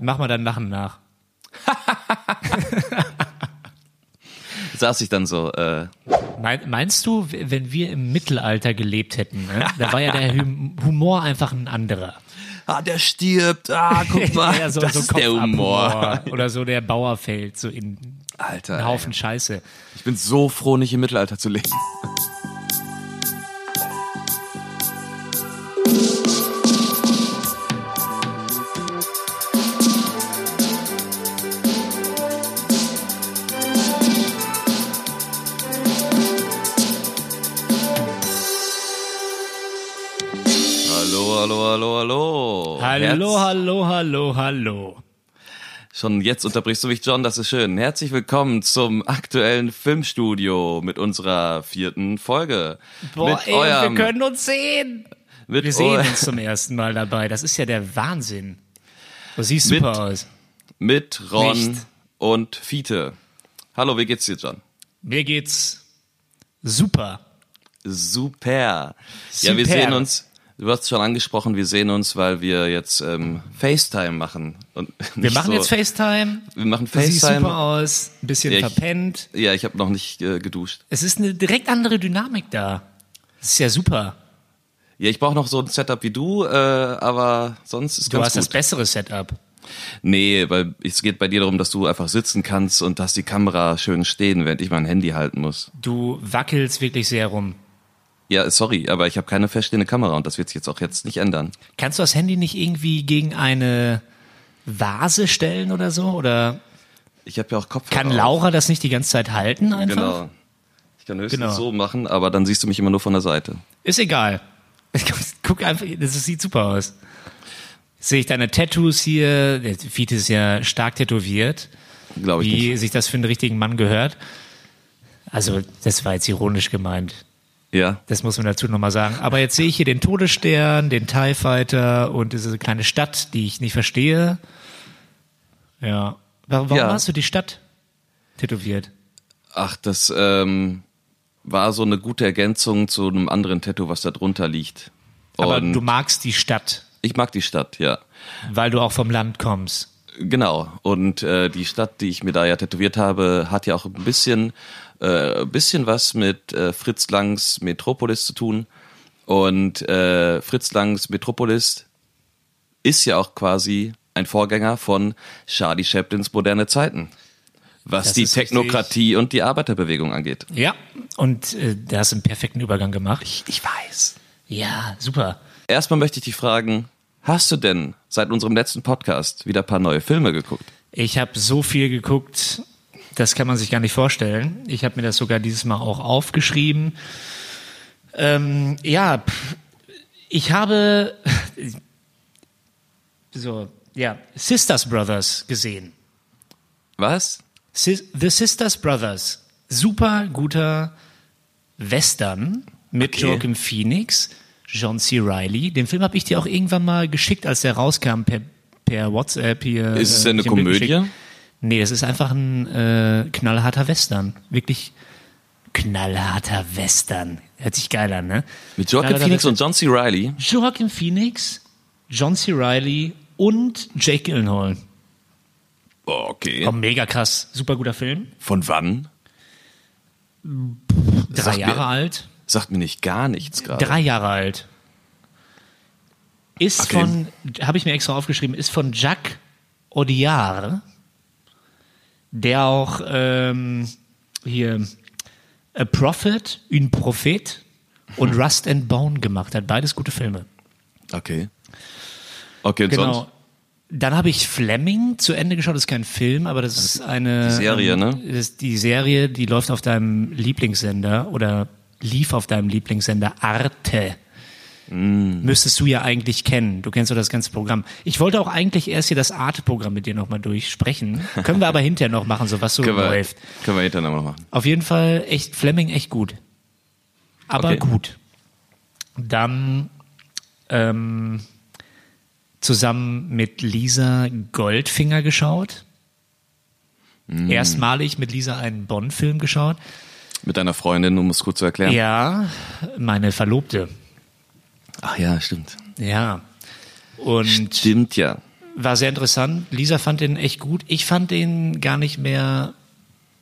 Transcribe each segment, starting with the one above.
mach mal dann Lachen nach. Saß ich dann so, äh, Mein, meinst du, wenn wir im Mittelalter gelebt hätten, ne? da war ja der Hum- Humor einfach ein anderer. ah, der stirbt, ah, guck mal, ja, so, das so ist der Humor. Oder so der Bauer fällt so in Alter, einen ey. Haufen Scheiße. ich bin so froh, nicht im Mittelalter zu leben. Hallo. Hallo, hallo, hallo. Schon jetzt unterbrichst du mich, John, das ist schön. Herzlich willkommen zum aktuellen Filmstudio mit unserer vierten Folge. Boah, mit ey, eurem, wir können uns sehen. mit Wir sehen uns zum ersten Mal dabei. Das ist ja der Wahnsinn. Du siehst Mit- super aus. mit Ron Nicht. und Fiete. Hallo, wie geht's dir, John? Mir geht's super. Super. Ja, wir Super. sehen uns. Du hast schon angesprochen, wir sehen uns, weil wir jetzt ähm, FaceTime machen. Und Wir machen so, jetzt FaceTime. Wir machen Du FaceTime. super aus, ein bisschen Ja, ich- verpennt. Ja, ich habe noch nicht äh, geduscht. Es ist eine direkt andere Dynamik da. Das ist ja super. Ja, ich brauche noch so ein Setup wie du, äh, aber sonst ist Du ganz hast gut. das bessere Setup. Nee, weil es geht bei dir darum, dass du einfach sitzen kannst und dass die Kamera schön stehen, während ich mein Handy halten muss. Du wackelst wirklich sehr rum. Ja, sorry, aber ich habe keine feststehende Kamera und das wird sich jetzt auch jetzt nicht ändern. Kannst du das Handy nicht irgendwie gegen eine Vase stellen oder so? Oder Ich habe ja auch Kopfhörer. kann auf. Laura das nicht die ganze Zeit halten einfach? Genau. Ich kann höchstens Genau. so machen, aber dann siehst du mich immer nur von der Seite. Ist egal. Guck einfach, das sieht super aus. Sehe ich deine Tattoos hier. Der Fiete ist ja stark tätowiert, Glaube ich wie nicht. sich das für einen richtigen Mann gehört. Also, das war jetzt ironisch gemeint. Ja. Das muss man dazu nochmal sagen. Aber jetzt sehe ich hier den Todesstern, den TIE Fighter und diese kleine Stadt, die ich nicht verstehe. Ja. Warum, warum Ja. hast du die Stadt tätowiert? Ach, das ähm, war so eine gute Ergänzung zu einem anderen Tattoo, was da drunter liegt. Aber Und du magst die Stadt, ich mag die Stadt, ja. weil du auch vom Land kommst. Genau. Und äh, die Stadt, die ich mir da ja tätowiert habe, hat ja auch ein bisschen, äh, bisschen was mit äh, Fritz Langs Metropolis zu tun. Und äh, Fritz Langs Metropolis ist ja auch quasi ein Vorgänger von Charlie Chaplins Moderne Zeiten. Was Das die Technokratie und die Arbeiterbewegung angeht. Ja. Und äh, da hast du einen perfekten Übergang gemacht. Ich, ich weiß. Ja, super. Erstmal möchte ich dich fragen, hast du denn seit unserem letzten Podcast wieder ein paar neue Filme geguckt? Ich habe so viel geguckt, das kann man sich gar nicht vorstellen. Ich habe mir das sogar dieses Mal auch aufgeschrieben. Ähm, ja, ich habe so ja Sisters Brothers gesehen. Was? The Sisters Brothers, super guter Western mit Okay. Joaquin Phoenix, John C. Reilly. Den Film habe ich dir auch irgendwann mal geschickt, als der rauskam per, per WhatsApp hier. Ist es äh, eine Komödie? geschickt. Nee, es ist einfach ein äh, knallharter Western. Wirklich knallharter Western. Hört sich geil an, ne? Mit Joaquin Phoenix Western. und John C. Reilly? Joaquin Phoenix, John C. Reilly und Jake Gyllenhaal. Oh, okay. Oh, mega krass. Super guter Film. Von wann? Drei Sag mir- Jahre alt. Sagt mir nicht gar nichts gerade. Drei Jahre alt. Ist Okay. von, habe ich mir extra aufgeschrieben, ist von Jacques Audiard, der auch ähm, hier A Prophet, Un Prophet und Rust and Bone gemacht hat. Beides gute Filme. Okay. Okay, und Genau. sonst? Dann habe ich Fleming zu Ende geschaut. Das ist kein Film, aber das ist eine Die Serie, ähm, ne? Das ist die Serie, die läuft auf deinem Lieblingssender oder lief auf deinem Lieblingssender Arte. Mm. Müsstest du ja eigentlich kennen. Du kennst doch das ganze Programm. Ich wollte auch eigentlich erst hier das Arte-Programm mit dir nochmal durchsprechen. Können wir aber hinterher noch machen, so was so Können wir, läuft. können wir hinterher noch machen. Auf jeden Fall echt Fleming echt gut. Aber Okay. gut. Dann ähm, zusammen mit Lisa Goldfinger geschaut. Mm. Erstmalig mit Lisa einen Bonn-Film geschaut. Mit deiner Freundin, um es kurz zu erklären. Ja, meine Verlobte. Ach ja, stimmt. Ja. Und Stimmt ja. war sehr interessant. Lisa fand den echt gut. Ich fand den gar nicht mehr,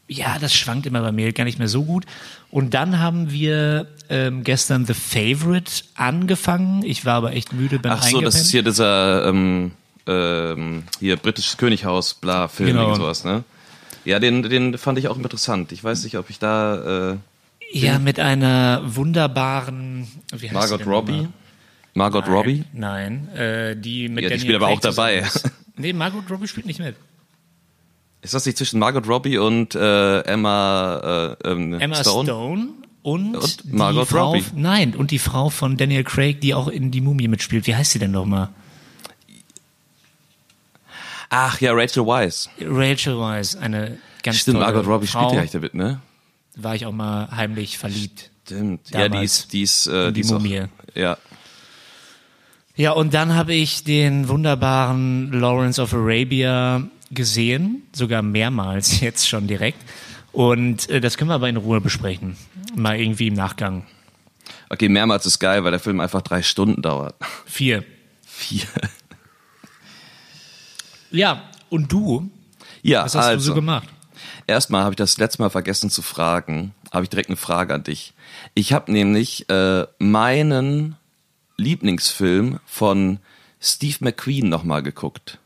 ja, das schwankt immer bei mir, gar nicht mehr so gut. Und dann haben wir ähm, gestern The Favorite angefangen. Ich war aber echt müde beim Ach so, das ist hier dieser ähm, ähm, hier britisches Könighaus, bla, Film Genau. und sowas, ne? Ja, den, den fand ich auch interessant. Ich weiß nicht, ob ich da äh, Ja, mit einer wunderbaren wie heißt Margot Robbie. nochmal? Margot Nein, Robbie. Nein, äh, die mit Ja, die spielt aber auch dabei. ist. Nee, Margot Robbie spielt nicht mit. Ist das nicht zwischen Margot Robbie und äh, Emma, äh, ähm, Emma Stone? Stone, und, Und die Margot Frau, Robbie. Nein, und die Frau von Daniel Craig, die auch in Die Mumie mitspielt. Wie heißt sie denn nochmal? Ach ja, Rachel Weisz. Rachel Weisz, eine ganz Stimmt, tolle Margot Robbie Frau. spielt ja echt damit, ne? War ich auch mal heimlich verliebt. Stimmt. Ja, die Damals. ist, die ist, äh, die die ist auch, Mumie. ja. Ja, und dann habe ich den wunderbaren Lawrence of Arabia gesehen, sogar mehrmals jetzt schon direkt. Und äh, das können wir aber in Ruhe besprechen. Mal irgendwie im Nachgang. Okay, mehrmals ist geil, weil der Film einfach drei Stunden dauert. Vier. Vier. Ja, und du? Ja, Was hast also. du so gemacht? Erstmal habe ich das letzte Mal vergessen zu fragen. Habe ich direkt eine Frage an dich. Ich habe nämlich äh, meinen Lieblingsfilm von Steve McQueen nochmal geguckt.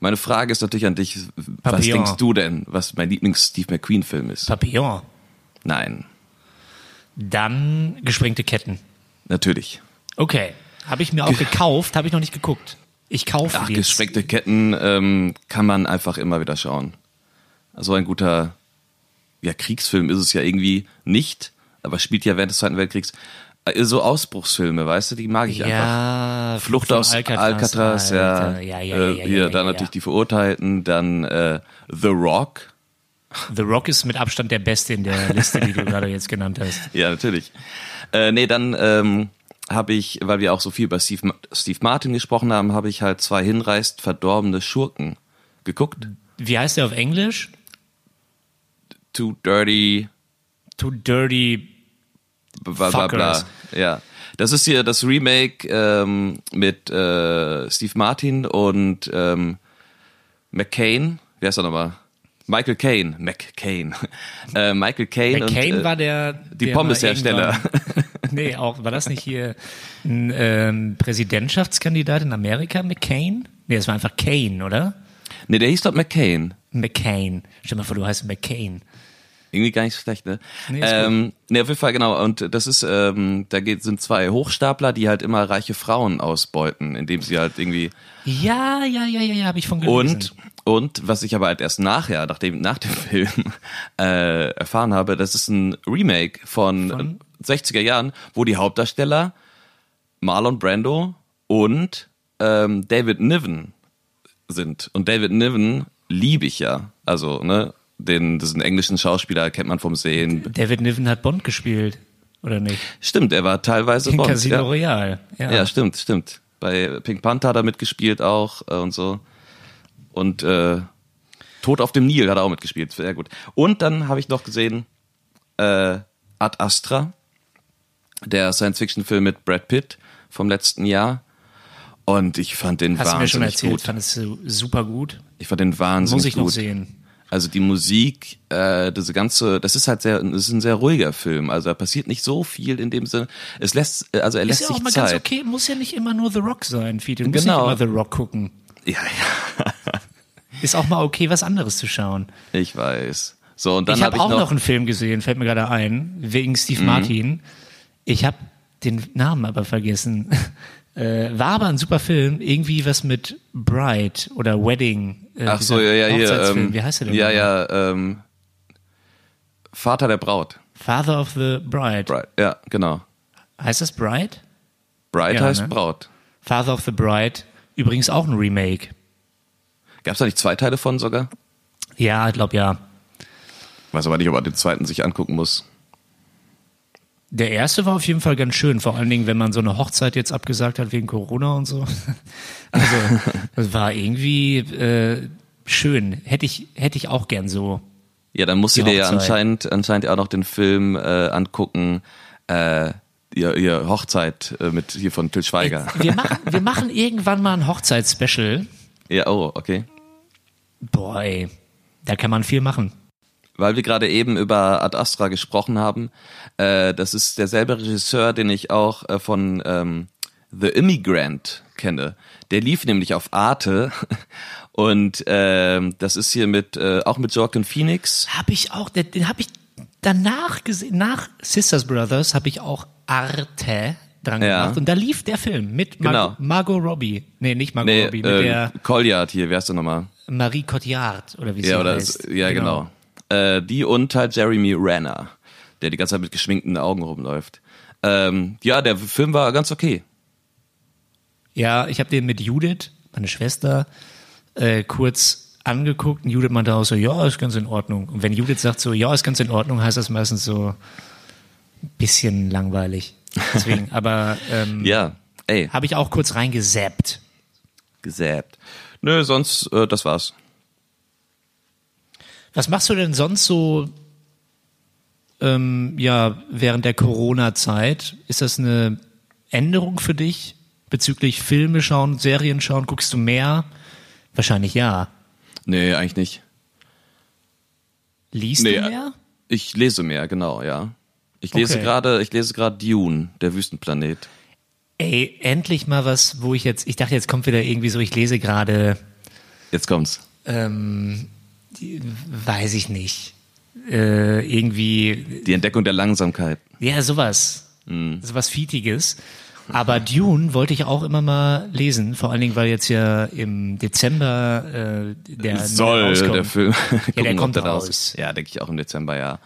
Meine Frage ist natürlich an dich, was Mhm. Papillon. denkst du denn, was mein Lieblings-Steve McQueen-Film ist? Papillon. Nein, Dann gesprengte Ketten. natürlich. Okay. Habe ich mir auch gekauft, habe ich noch nicht geguckt. Ich kaufe Ach, jetzt. gespreckte Ketten ähm, kann man einfach immer wieder schauen. So ein guter, ja, Kriegsfilm ist es ja irgendwie nicht, aber spielt ja während des Zweiten Weltkriegs. Äh, So Ausbruchsfilme, weißt du, die mag ich einfach. Ja, Flucht von aus Alcatraz, ja. Alter. ja, ja, ja, äh, ja, hier, ja, dann ja, natürlich die Verurteilten, dann äh, The Rock. The Rock ist mit Abstand der Beste in der Liste, die du gerade jetzt genannt hast. Ja, natürlich. Äh, nee, dann ähm, habe ich, weil wir auch so viel über Steve, Steve Martin gesprochen haben, habe ich halt zwei hinreißt verdorbene Schurken geguckt. Wie heißt der auf Englisch? Too Dirty, Too Dirty. Bla bla bla. Ja. Das ist hier das Remake ähm, mit äh, Steve Martin und ähm, McCain. Wie heißt er nochmal? Michael Caine. McCain. Äh, Michael Caine. McCain und, äh, war der. die Pommeshersteller. nee, auch, war das nicht hier ein ähm, Präsidentschaftskandidat in Amerika, McCain? Nee, das war einfach Kane, oder? Nee, der hieß doch McCain. McCain. Stell dir mal vor, du heißt McCain. Irgendwie gar nicht schlecht, ne? Nee, ähm, nee, auf jeden Fall, genau. Und das ist, ähm, da geht, sind zwei Hochstapler, die halt immer reiche Frauen ausbeuten, indem sie halt irgendwie Ja, ja, ja, ja, ja, habe ich von gelesen. Und, und was ich aber halt erst nachher, nachdem, nach dem Film äh, erfahren habe, das ist ein Remake von, Von? 60er Jahren, wo die Hauptdarsteller Marlon Brando und ähm, David Niven sind. Und David Niven liebe ich ja. Also, ne, den, diesen englischen Schauspieler kennt man vom Sehen. David Niven hat Bond gespielt, oder nicht? Stimmt, er war teilweise In Bond. Casino ja. Royale. Ja. Ja, stimmt, stimmt. Bei Pink Panther hat er mitgespielt auch äh, und so. Und äh, Tod auf dem Nil hat er auch mitgespielt. Sehr gut. Und dann habe ich noch gesehen äh, Ad Astra, der Science-Fiction-Film mit Brad Pitt vom letzten Jahr. Und ich fand den Hast du mir schon wahnsinnig erzählt, gut. fandest du super gut. Ich fand den wahnsinnig Muss ich gut. noch sehen. Also die Musik, äh, diese ganze, das ist halt sehr, das ist ein sehr ruhiger Film. Also da passiert nicht so viel in dem Sinne. Es lässt, also er lässt Ist ja auch sich mal Zeit. ganz okay, muss ja nicht immer nur The Rock sein, Fiete. Du musst Genau. nicht immer The Rock gucken. Ja, ja. Ist auch mal okay, was anderes zu schauen. Ich weiß. So, und dann ich habe ich auch noch, noch einen Film gesehen, fällt mir gerade ein, wegen Steve Mhm. Martin. Ich habe den Namen aber vergessen. Äh, war aber ein super Film, irgendwie was mit Bride oder Wedding. Äh, Ach so, ja, ja, hier. Ähm, Wie heißt der denn? Ja, ja, ähm, Vater der Braut. Father of the Bride. Bride. Ja, genau. Heißt das Bride? Bride Ja, heißt ne? Braut. Father of the Bride. Übrigens auch ein Remake. Gab es da nicht zwei Teile von sogar? Ja, ich glaube ja. Weiß aber nicht, ob man den zweiten sich angucken muss. Der erste war auf jeden Fall ganz schön, vor allen Dingen, wenn man so eine Hochzeit jetzt abgesagt hat wegen Corona und so. Also, das war irgendwie äh, schön. Hätte ich, hätte ich auch gern so. Ja, dann musst du dir ja anscheinend, anscheinend auch noch den Film äh, angucken, äh, ihr, ihr Hochzeit äh, mit hier von Till Schweiger. Wir machen, wir machen irgendwann mal ein Hochzeitsspecial. Ja, oh, okay. Boy, da kann man viel machen. Weil wir gerade eben über Ad Astra gesprochen haben, äh, das ist derselbe Regisseur, den ich auch äh, von ähm, The Immigrant kenne. Der lief nämlich auf Arte und ähm, das ist hier mit äh, auch mit Joaquin Phoenix. Habe ich auch, den, den habe ich danach gesehen, nach Sisters Brothers habe ich auch Arte dran Ja. gemacht und da lief der Film mit Mar Genau. Margot Robbie. Nee, nicht Margot Nee, Robbie, mit äh, der Colliard hier, wer ist der nochmal? Marie Cotillard oder wie sie Ja, oder heißt. ja, genau. Äh, die und halt Jeremy Renner, der die ganze Zeit mit geschminkten Augen rumläuft. Ähm, ja, der Film war ganz okay. Ja, ich habe den mit Judith, meine Schwester, äh, kurz angeguckt und Judith meinte auch so, ja, ist ganz in Ordnung. Und wenn Judith sagt so, ja, ist ganz in Ordnung, heißt das meistens so ein bisschen langweilig. Deswegen, aber ähm, Ja, ey, habe ich auch kurz reingesappt. gesäbt. Nö, sonst, äh, das war's. Was machst du denn sonst so ähm, ja, während der Corona-Zeit? Ist das eine Änderung für dich bezüglich Filme schauen, Serien schauen? Guckst du mehr? Wahrscheinlich ja. Nee, eigentlich nicht. Liest Nee, du mehr? Ich lese mehr, genau, ja. Ich lese Okay. gerade, ich lese gerade Dune, der Wüstenplanet. Ey, endlich mal was, wo ich jetzt, ich dachte, jetzt kommt wieder irgendwie so, ich lese gerade, Jetzt kommt's. ähm, die, weiß ich nicht, äh, irgendwie, Die Entdeckung der Langsamkeit. ja, sowas, Mhm. sowas Fietiges. Aber Dune wollte ich auch immer mal lesen, vor allen Dingen, weil jetzt ja im Dezember äh, der Soll rauskommt. der Film. Gucken, der kommt der raus. ist. Ja, denke ich auch im Dezember, ja.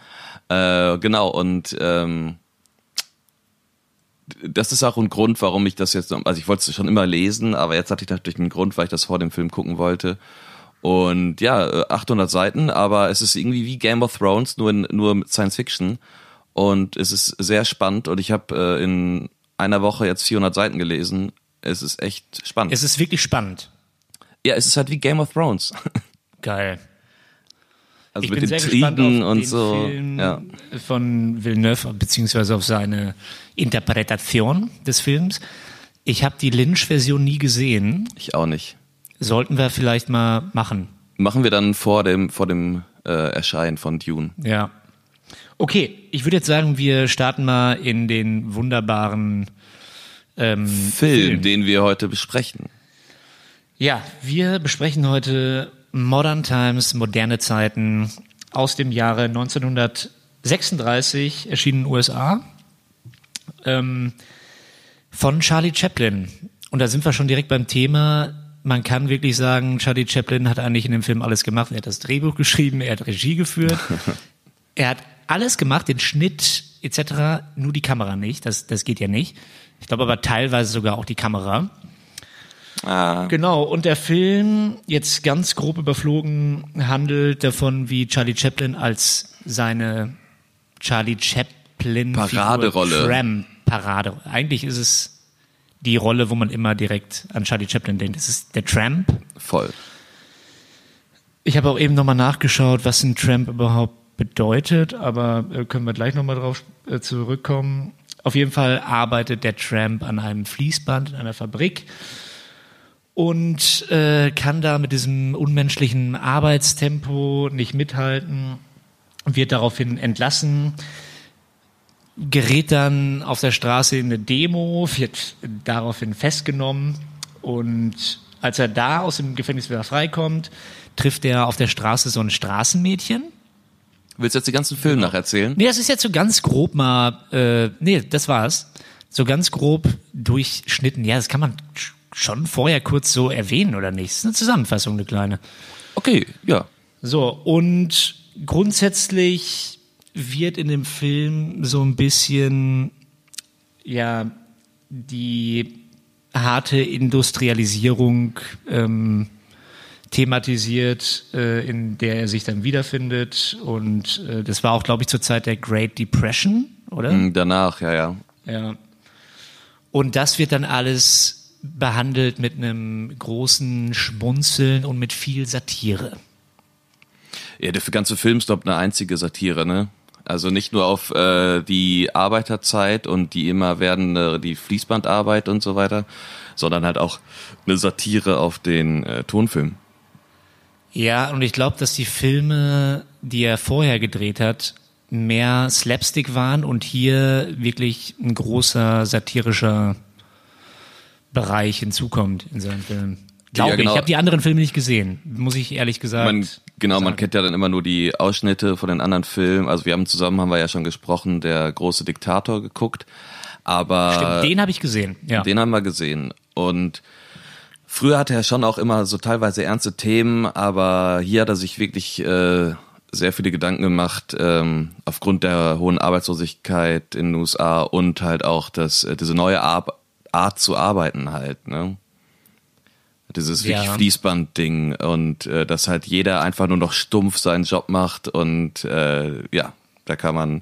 Äh, genau, und ähm, das ist auch ein Grund, warum ich das jetzt, also ich wollte es schon immer lesen, aber jetzt hatte ich natürlich einen Grund, weil ich das vor dem Film gucken wollte. Und ja, äh, 800 Seiten, aber es ist irgendwie wie Game of Thrones, nur, in, nur mit Science Fiction. Und es ist sehr spannend und ich habe äh, in einer Woche jetzt 400 Seiten gelesen. Es ist echt spannend. Es ist wirklich spannend. ja, es ist halt wie Game of Thrones. Geil. Also ich mit bin den sehr auf und den so. Film Ja. von Villeneuve, beziehungsweise auf seine Interpretation des Films. Ich habe die Lynch-Version nie gesehen. Ich auch nicht. Sollten wir vielleicht mal machen. Machen wir dann vor dem, vor dem äh, Erscheinen von Dune. Ja. Okay, ich würde jetzt sagen, wir starten mal in den wunderbaren ähm, Film, den wir heute besprechen. Ja, wir besprechen heute Modern Times, moderne Zeiten aus dem Jahre 1936, erschienen in den USA, ähm, von Charlie Chaplin. Und da sind wir schon direkt beim Thema. Man kann wirklich sagen, Charlie Chaplin hat eigentlich in dem Film alles gemacht. Er hat das Drehbuch geschrieben, er hat Regie geführt, er hat alles gemacht, den Schnitt etc., nur die Kamera nicht. Das, das geht ja nicht. Ich glaube aber teilweise sogar auch die Kamera. Ah, Genau, und der Film, jetzt ganz grob überflogen, handelt davon, wie Charlie Chaplin als seine Charlie Chaplin Paraderolle. Tramp Parade. Eigentlich ist es die Rolle, wo man immer direkt an Charlie Chaplin denkt. Das ist der Tramp. voll. Ich habe auch eben nochmal nachgeschaut, was ein Tramp überhaupt bedeutet, aber äh, können wir gleich nochmal drauf äh, zurückkommen. Auf jeden Fall arbeitet der Tramp an einem Fließband in einer Fabrik und äh, kann da mit diesem unmenschlichen Arbeitstempo nicht mithalten, wird daraufhin entlassen, gerät dann auf der Straße in eine Demo, wird daraufhin festgenommen und als er da aus dem Gefängnis wieder freikommt, trifft er auf der Straße so ein Straßenmädchen. Willst du jetzt den ganzen Film nacherzählen? Nee, das ist jetzt so ganz grob mal, äh, nee, das war's. So ganz grob durchschnitten. Ja, das kann man sch- schon vorher kurz so erwähnen, oder nicht? Das ist eine Zusammenfassung, eine kleine. Okay, ja. So, und grundsätzlich wird in dem Film so ein bisschen, ja, die harte Industrialisierung ähm, thematisiert, äh, in der er sich dann wiederfindet. Und äh, das war auch, glaube ich, zur Zeit der Great Depression, oder? Hm, Danach, ja, ja. Ja. Und das wird dann alles behandelt mit einem großen Schmunzeln und mit viel Satire. Ja, der ganze Film ist, glaube eine einzige Satire, ne? Also nicht nur auf äh, die Arbeiterzeit und die immer werdende, die Fließbandarbeit und so weiter, sondern halt auch eine Satire auf den äh, Tonfilm. Ja, und ich glaube, dass die Filme, die er vorher gedreht hat, mehr Slapstick waren und hier wirklich ein großer satirischer Bereich hinzukommt in seinem Film. Glaube Ja, genau. ich. Ich habe die anderen Filme nicht gesehen, muss ich ehrlich gesagt. Man, genau, man sagen. kennt ja dann immer nur die Ausschnitte von den anderen Filmen. Also wir haben zusammen, haben wir ja schon gesprochen, der große Diktator geguckt. Aber Stimmt, den habe ich gesehen. Ja. Den haben wir gesehen. Und früher hatte er schon auch immer so teilweise ernste Themen, aber hier hat er sich wirklich äh, sehr viele Gedanken gemacht, ähm, aufgrund der hohen Arbeitslosigkeit in den USA und halt auch das, äh, diese neue Ar Art zu arbeiten halt, ne? Dieses Ja. wirklich Fließband-Ding und äh, dass halt jeder einfach nur noch stumpf seinen Job macht und äh, ja, da kann man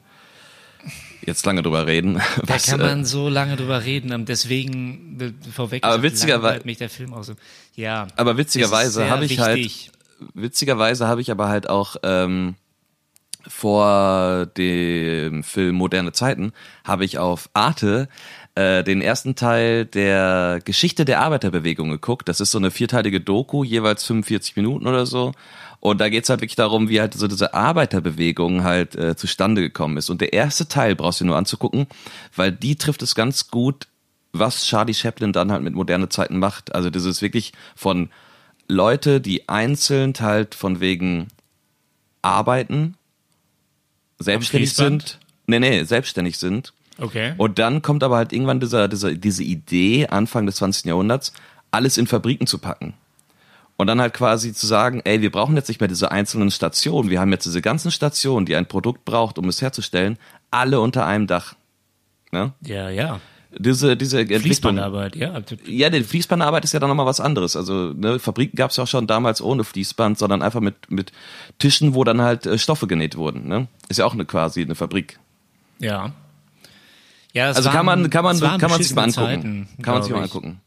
jetzt lange drüber reden. Da was, kann äh, man so lange drüber reden, deswegen äh, vorweg. Aber witzigerweise- mich der Film auch so. Ja. Aber witzigerweise habe ich halt- witzigerweise habe ich aber halt auch ähm, vor dem Film Moderne Zeiten habe ich auf Arte äh, den ersten Teil der Geschichte der Arbeiterbewegung geguckt. Das ist so eine vierteilige Doku, jeweils 45 Minuten oder so. Und da geht's halt wirklich darum, wie halt so diese Arbeiterbewegung halt äh, zustande gekommen ist. Und der erste Teil brauchst du dir nur anzugucken, weil die trifft es ganz gut, was Charlie Chaplin dann halt mit moderne Zeiten macht. Also das ist wirklich von Leute, die einzeln halt von wegen arbeiten, selbstständig sind. Nee, nee, selbstständig sind. Okay. Und dann kommt aber halt irgendwann dieser, dieser, diese Idee, Anfang des 20. Jahrhunderts, alles in Fabriken zu packen. Und dann halt quasi zu sagen, ey, wir brauchen jetzt nicht mehr diese einzelnen Stationen, wir haben jetzt diese ganzen Stationen, die ein Produkt braucht, um es herzustellen, alle unter einem Dach. Ne? ja, ja. Diese, diese. Fließbandarbeit, ja. Ja, die Fließbandarbeit ist ja dann nochmal was anderes. Also ne, Fabriken gab es ja auch schon damals ohne Fließband, sondern einfach mit, mit Tischen, wo dann halt äh, Stoffe genäht wurden. Ne? Ist ja auch eine quasi eine Fabrik. Ja. Ja, Also kann waren- man, kann man, es waren kann man sich mal angucken. Zeiten, kann man sich mal angucken.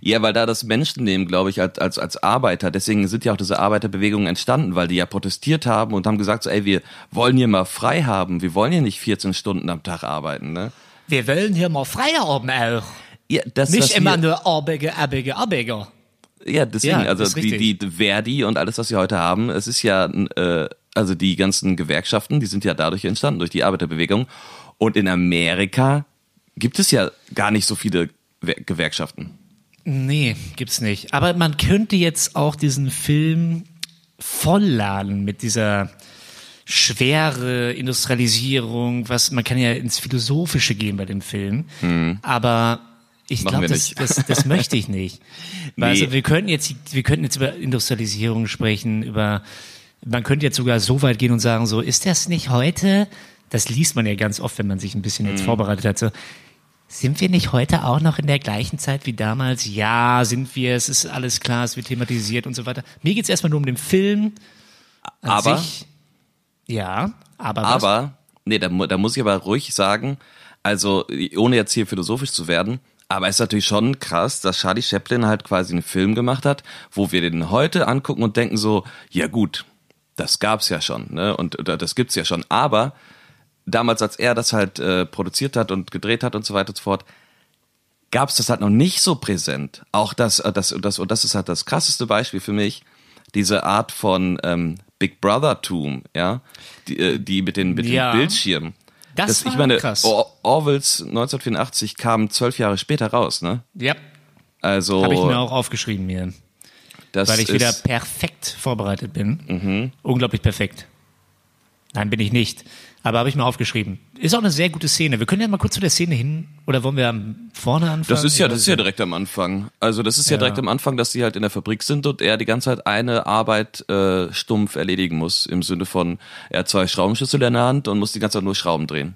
Ja, weil da das Menschen nehmen, glaube ich, als, als, als Arbeiter. Deswegen sind ja auch diese Arbeiterbewegungen entstanden, weil die ja protestiert haben und haben gesagt, so, ey, wir wollen hier mal frei haben. Wir wollen hier nicht 14 Stunden am Tag arbeiten. Ne? Wir wollen hier mal Feierabend auch. Ja, das, Nicht immer nur Arbeger, Arbeger, Arbeger. Ja, deswegen, Ja, also die, die Verdi und alles, was wir heute haben, es ist ja, äh, also die ganzen Gewerkschaften, die sind ja dadurch entstanden, durch die Arbeiterbewegung. Und in Amerika gibt es ja gar nicht so viele Wer- Gewerkschaften. Nee, gibt's nicht. Aber man könnte jetzt auch diesen Film vollladen mit dieser schwere Industrialisierung, was man kann ja ins Philosophische gehen bei dem Film. Aber ich Hm. Glaube, das, das, das möchte ich nicht. Nee. Also wir könnten jetzt, wir könnten jetzt über Industrialisierung sprechen, über, man könnte jetzt sogar so weit gehen und sagen, so, ist das nicht heute, das liest man ja ganz oft, wenn man sich ein bisschen Hm. jetzt vorbereitet hat, so, sind wir nicht heute auch noch in der gleichen Zeit wie damals? Ja, sind wir, es ist alles klar, es wird thematisiert und so weiter. Mir geht's erstmal nur um den Film. An Aber- Sich. Ja, aber, was? Aber, nee, da, da muss ich aber ruhig sagen, also ohne jetzt hier philosophisch zu werden, aber es ist natürlich schon krass, dass Charlie Chaplin halt quasi einen Film gemacht hat, wo wir den heute angucken und denken so, ja gut, das gab's ja schon, ne? Und oder das gibt's ja schon. Aber damals, als er das halt äh, produziert hat und gedreht hat und so weiter und so fort, gab's das halt noch nicht so präsent. Auch das, äh, das, das, und das ist halt das krasseste Beispiel für mich, diese Art von ähm, Big Brother-Tum, ja, die, äh, die mit den, mit Ja. den Bildschirmen. Das ich war meine, krass. Or Orwells 1984 kam zwölf Jahre später raus, ne? Ja, Also, habe ich mir auch aufgeschrieben hier. das weil ich wieder perfekt vorbereitet bin. Mhm. Unglaublich perfekt. Nein, bin ich nicht. Aber habe ich mir aufgeschrieben. Ist auch eine sehr gute Szene. Wir können ja mal kurz zu der Szene hin, oder wollen wir am- vorne anfangen? Das ist ja, das ist ja direkt am Anfang. Also das ist ja, Ja. direkt am Anfang, dass sie halt in der Fabrik sind und er die ganze Zeit eine Arbeit äh, stumpf erledigen muss. Im Sinne von, er hat zwei Schraubenschlüssel in der Hand und muss die ganze Zeit nur Schrauben drehen.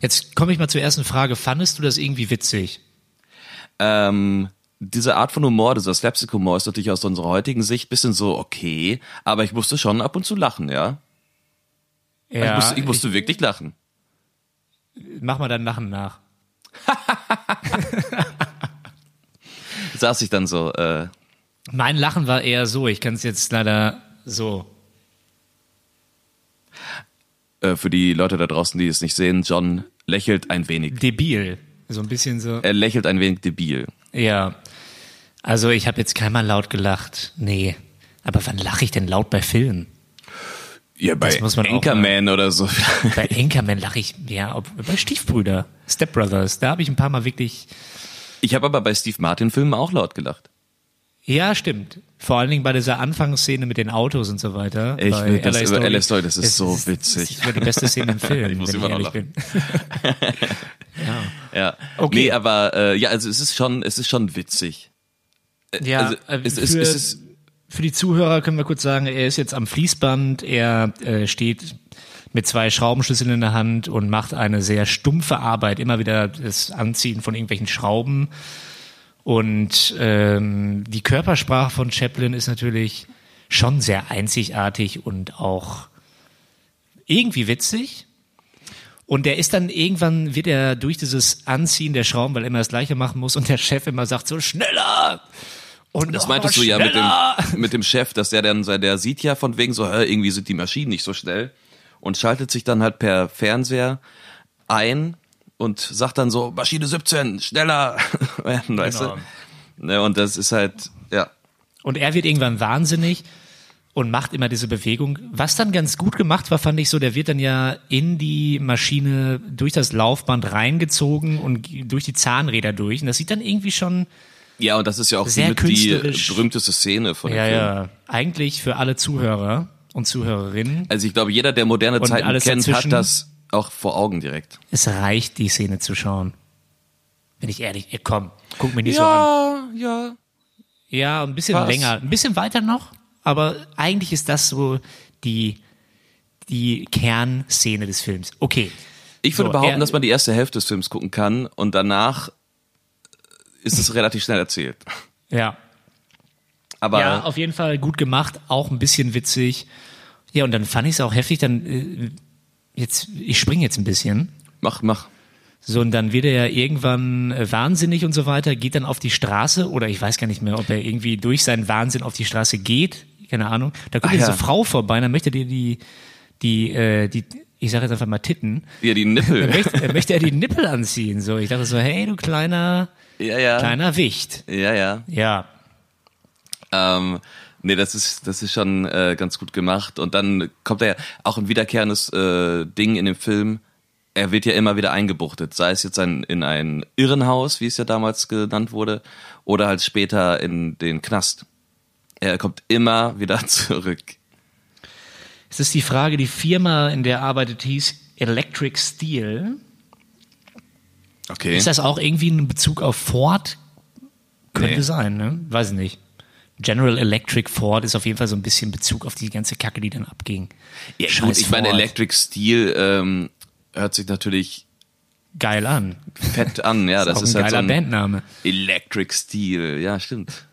Jetzt komme ich mal zur ersten Frage. Fandest du das irgendwie witzig? Ähm, diese Art von Humor, dieser Slapstick-Humor ist natürlich aus unserer heutigen Sicht bisschen so okay, aber ich musste schon ab und zu lachen, ja. Ja, ich, musste, ich musste wirklich lachen. mach mal dein Lachen nach. Saß ich dann so, äh, Mein Lachen war eher so. Ich kann es jetzt leider so. Äh, für die Leute da draußen, die es nicht sehen, John lächelt ein wenig. Debil. So ein bisschen so. Er lächelt ein wenig debil. Ja. Also ich habe jetzt keinmal laut gelacht. Nee. Aber wann lache ich denn laut bei Filmen? Ja, bei Das Anchorman oder so. Bei Anchorman lache ich, ja, ob, bei Stiefbrüder, Step Brothers, da habe ich ein paar Mal wirklich, Ich habe aber bei Steve Martin Filmen auch laut gelacht. ja, stimmt. Vor allen Dingen bei dieser Anfangsszene mit den Autos und so weiter. Ich will das LA über. LA Story, das ist Es so ist, witzig. Das ist die beste Szene im Film, Ich muss wenn ich immer noch ehrlich lachen. bin. Ja. Okay. Nee, aber äh, ja, also es ist schon, es ist schon witzig. Ja, also, äh, es, es, für, es ist, für die Zuhörer können wir kurz sagen, er ist jetzt am Fließband, er äh, steht mit zwei Schraubenschlüsseln in der Hand und macht eine sehr stumpfe Arbeit, immer wieder das Anziehen von irgendwelchen Schrauben. Und ähm, die Körpersprache von Chaplin ist natürlich schon sehr einzigartig und auch irgendwie witzig. Und der ist dann irgendwann, wird er durch dieses Anziehen der Schrauben, weil er immer das Gleiche machen muss und der Chef immer sagt so, schneller! Und das meintest du ja mit dem, mit dem Chef, dass der dann, der sieht ja von wegen so, irgendwie sind die Maschinen nicht so schnell und schaltet sich dann halt per Fernseher ein und sagt dann so, Maschine 17, schneller weißt Genau. du? Ne, und das ist halt, ja. Und er wird irgendwann wahnsinnig und macht immer diese Bewegung. Was dann ganz gut gemacht war, fand ich so, der wird dann ja in die Maschine durch das Laufband reingezogen und durch die Zahnräder durch. Und das sieht dann irgendwie schon, Ja, und das ist ja auch Sehr die berühmteste Szene von dem ja, Film. ja, eigentlich für alle Zuhörer und Zuhörerinnen. Also ich glaube, jeder, der moderne Zeiten alles kennt, hat das auch vor Augen direkt. Es reicht, die Szene zu schauen. Bin ich ehrlich, ey, komm, guck mich nicht so an. ja. Ja, ein bisschen Was? länger, ein bisschen weiter noch, aber eigentlich ist das so die, die Kernszene des Films. Okay. Ich würde So, behaupten, er- dass man die erste Hälfte des Films gucken kann und danach ist es relativ schnell erzählt. Ja. Aber ja, auf jeden Fall gut gemacht, auch ein bisschen witzig. Ja, und dann fand ich es auch heftig, dann äh, jetzt, ich springe jetzt ein bisschen. mach, mach. So, und dann wird er ja irgendwann äh, wahnsinnig und so weiter, geht dann auf die Straße oder ich weiß gar nicht mehr, ob er irgendwie durch seinen Wahnsinn auf die Straße geht, keine Ahnung. Da kommt Ah, diese ja. Frau vorbei, dann möchte dir die, die, äh, die, ich sage jetzt einfach mal Titten, Ja, die Nippel. möchte, möchte er die Nippel anziehen. So, ich dachte so, hey, du kleiner, ja, ja. kleiner Wicht. Ja, ja. Ja, Ähm, nee, das ist, das ist schon äh, ganz gut gemacht. Und dann kommt er auch ein wiederkehrendes äh, Ding in dem Film. Er wird ja immer wieder eingebuchtet, sei es jetzt ein, in ein Irrenhaus, wie es ja damals genannt wurde, oder halt später in den Knast. Er kommt immer wieder zurück. Es ist die Frage, die Firma, in der er arbeitet, hieß Electric Steel. Okay. Ist das auch irgendwie ein Bezug auf Ford? Könnte Nee. sein, ne? Weiß ich nicht. General Electric Ford ist auf jeden Fall so ein bisschen Bezug auf die ganze Kacke, die dann abging. Ja, Scheiß gut, ich meine, Ford. Electric Steel ähm, hört sich natürlich Geil an. fett an. Ja, das auch ist ein halt so geiler ein Bandname. Electric Steel. Ja, stimmt.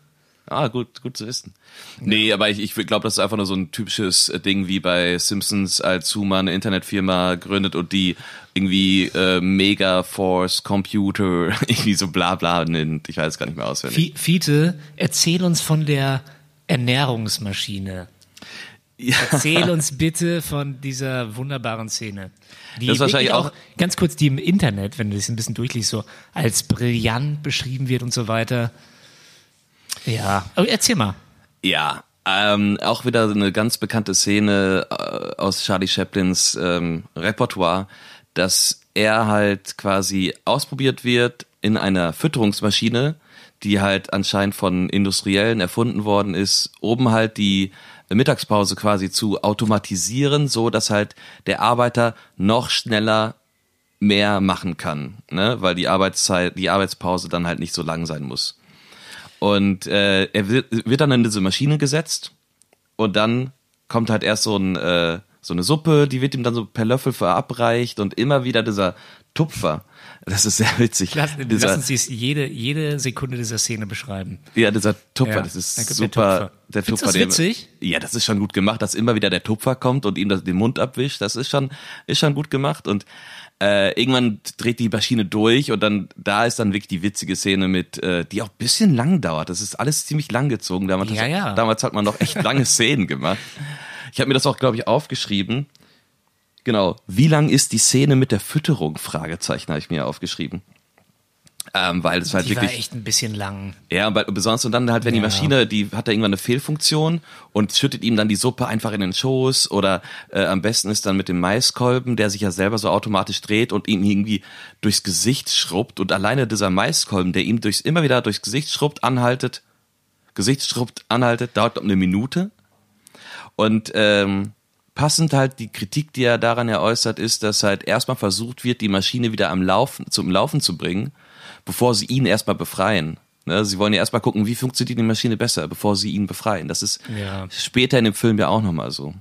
Ah, gut, gut zu wissen. Nee, aber ich, ich glaube, das ist einfach nur so ein typisches äh, Ding wie bei Simpsons, als Homer eine Internetfirma gründet und die irgendwie äh, Mega Force Computer irgendwie so bla bla nennt. Ich weiß gar nicht mehr auswendig. Fi- Fiete, erzähl uns von der Ernährungsmaschine. Ja. Erzähl uns bitte von dieser wunderbaren Szene. Die Das ist wahrscheinlich wirklich auch- ganz kurz, die im Internet, wenn du das ein bisschen durchliest, so als brillant beschrieben wird und so weiter. Ja, aber erzähl mal. Ja, ähm, auch wieder eine ganz bekannte Szene äh, aus Charlie Chaplins ähm, Repertoire, dass er halt quasi ausprobiert wird in einer Fütterungsmaschine, die halt anscheinend von Industriellen erfunden worden ist, oben halt die Mittagspause quasi zu automatisieren, so dass halt der Arbeiter noch schneller mehr machen kann, ne? weil die Arbeitszeit, die Arbeitspause dann halt nicht so lang sein muss. Und äh, er wird, wird dann in diese Maschine gesetzt und dann kommt halt erst so, ein, äh, so eine Suppe, die wird ihm dann so per Löffel verabreicht und immer wieder dieser Tupfer. Das ist sehr witzig. Lass, dieser, lass uns dies jede, jede Sekunde dieser Szene beschreiben. ja, dieser Tupfer, Ja, das ist kommt der super. Tupfer. Der Tupfer, das den- witzig? Ja, das ist schon gut gemacht, dass immer wieder der Tupfer kommt und ihm das, den Mund abwischt. Das ist schon, ist schon gut gemacht. Und äh, irgendwann dreht die Maschine durch und dann da ist dann wirklich die witzige Szene mit, äh, die auch ein bisschen lang dauert. Das ist alles ziemlich lang gezogen. Damals, Ja, ja. damals hat man noch echt lange Szenen gemacht. Ich habe mir das auch, glaube ich, aufgeschrieben. Genau. Wie lang ist die Szene mit der Fütterung? Fragezeichen habe ich mir aufgeschrieben. Ähm, weil es halt Die wirklich. war echt ein bisschen lang. Ja, weil besonders und dann halt, wenn die Ja. Maschine, die hat da irgendwann eine Fehlfunktion und schüttet ihm dann die Suppe einfach in den Schoß oder äh, am besten ist dann mit dem Maiskolben, der sich ja selber so automatisch dreht und ihn irgendwie durchs Gesicht schrubbt und alleine dieser Maiskolben, der ihm durchs immer wieder durchs Gesicht schrubbt, anhaltet, Gesicht schrubbt, anhaltet, dauert um eine Minute und ähm, passend halt die Kritik, die er daran ja äußert, ist, dass halt erstmal versucht wird, die Maschine wieder am Laufen, zum Laufen zu bringen, bevor sie ihn erstmal befreien. Ne, sie wollen ja erstmal gucken, wie funktioniert die Maschine besser, bevor sie ihn befreien. Das ist Ja. später in dem Film ja auch nochmal so.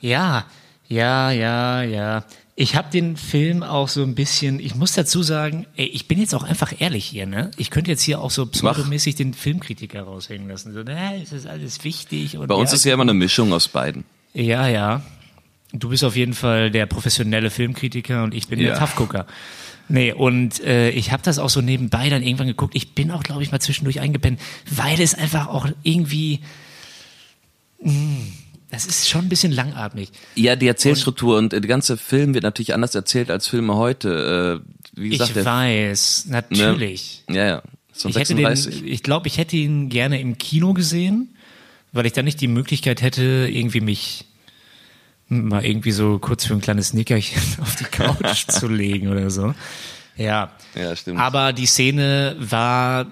Ja, ja, ja, ja. Ich habe den Film auch so ein bisschen, ich muss dazu sagen, ey, ich bin jetzt auch einfach ehrlich hier, ne? Ich könnte jetzt hier auch so pseudomäßig den Filmkritiker raushängen lassen. So, ne, es ist alles wichtig. Bei uns ist ja immer eine Mischung aus beiden. Ja, ja. Du bist auf jeden Fall der professionelle Filmkritiker und ich bin der Ja. Toughgucker. Nee, und äh, ich habe das auch so nebenbei dann irgendwann geguckt. Ich bin auch, glaube ich, mal zwischendurch eingepennt, weil es einfach auch irgendwie. Mh, das ist schon ein bisschen langatmig. Ja, die Erzählstruktur und, der ganze Film wird natürlich anders erzählt als Filme heute. Äh, wie gesagt, ich der, weiß, natürlich. ja, ja. So Ich hätte den, 36. ich glaube, ich hätte ihn gerne im Kino gesehen, weil ich dann nicht die Möglichkeit hätte, irgendwie mich mal irgendwie so kurz für ein kleines Nickerchen auf die Couch zu legen oder so. Ja. Ja, stimmt. Aber die Szene war,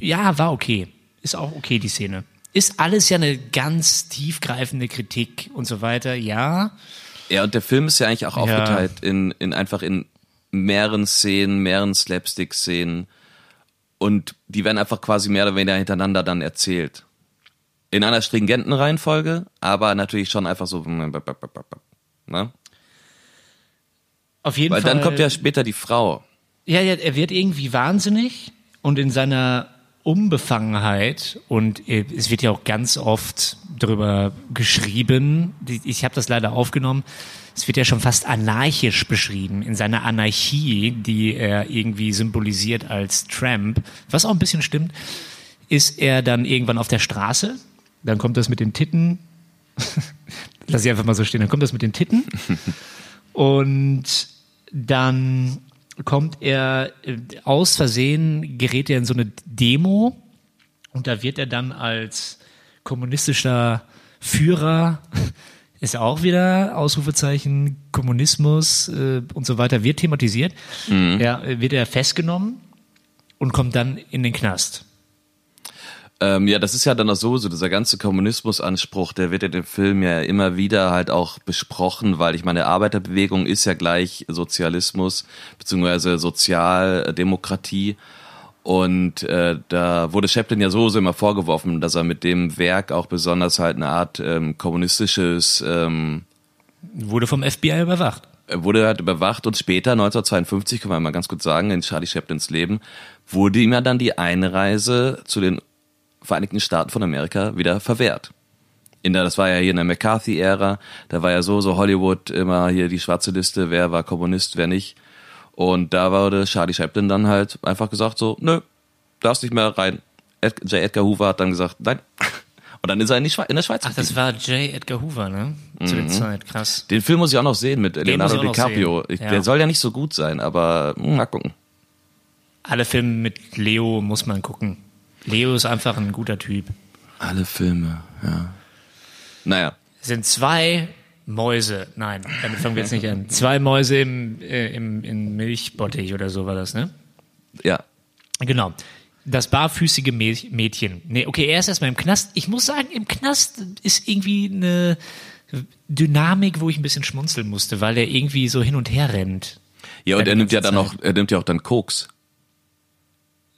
ja, war okay. Ist auch okay, die Szene. Ist alles ja eine ganz tiefgreifende Kritik und so weiter, ja. Ja, und der Film ist ja eigentlich auch Ja. aufgeteilt in, in einfach in mehreren Szenen, mehreren Slapstick-Szenen. Und die werden einfach quasi mehr oder weniger hintereinander dann erzählt. In einer stringenten Reihenfolge, aber natürlich schon einfach so. Ne? Auf jeden Weil Fall. dann kommt ja später die Frau. Ja, ja, er wird irgendwie wahnsinnig und in seiner Unbefangenheit und äh, es wird ja auch ganz oft darüber geschrieben, ich habe das leider aufgenommen, es wird ja schon fast anarchisch beschrieben, in seiner Anarchie, die er irgendwie symbolisiert als Tramp, was auch ein bisschen stimmt, ist er dann irgendwann auf der Straße, dann kommt das mit den Titten, lass ich einfach mal so stehen, dann kommt das mit den Titten. Und dann kommt er äh, aus Versehen, gerät er in so eine Demo und da wird er dann als kommunistischer Führer, ist auch wieder Ausrufezeichen, Kommunismus äh, und so weiter, wird thematisiert. Ja, äh, wird er festgenommen und kommt dann in den Knast. Ähm, ja, das ist ja dann auch so, so dieser ganze Kommunismusanspruch, der wird in dem Film ja immer wieder halt auch besprochen, weil ich meine, Arbeiterbewegung ist ja gleich Sozialismus, beziehungsweise Sozialdemokratie. Und äh, da wurde Chaplin ja so, so immer vorgeworfen, dass er mit dem Werk auch besonders halt eine Art ähm, kommunistisches ähm, Wurde vom FBI überwacht. er wurde halt überwacht und später, 1952, können wir mal ganz gut sagen, in Charlie Chaplins Leben, wurde ihm ja dann die Einreise zu den Vereinigten Staaten von Amerika wieder verwehrt. In der, das war ja hier in der McCarthy-Ära, da war ja so, so Hollywood immer hier die schwarze Liste, wer war Kommunist, wer nicht. Und da wurde Charlie Chaplin dann halt einfach gesagt so, nö, darfst nicht mehr rein. Ed, J. Edgar Hoover hat dann gesagt, nein. Und dann ist er in, die Schweiz, in der Schweiz Ach, das war J. Edgar Hoover, ne? Zu der Zeit, krass. Den Film muss ich auch noch sehen mit Leonardo ich DiCaprio. Ich, ja. Der soll ja nicht so gut sein, aber hm, mal gucken. Alle Filme mit Leo muss man gucken. Leo ist einfach ein guter Typ. Alle Filme, ja. Naja, Es sind zwei Mäuse. Nein, damit fangen wir jetzt nicht an. Zwei Mäuse im, äh, im, in Milchbottich oder so war das, ne? ja. Genau. Das barfüßige Mä- Mädchen. Nee, okay, er ist erstmal im Knast. Ich muss sagen, im Knast ist irgendwie eine Dynamik, wo ich ein bisschen schmunzeln musste, weil er irgendwie so hin und her rennt. Ja, und er nimmt ja dann auch, er nimmt ja auch dann Koks.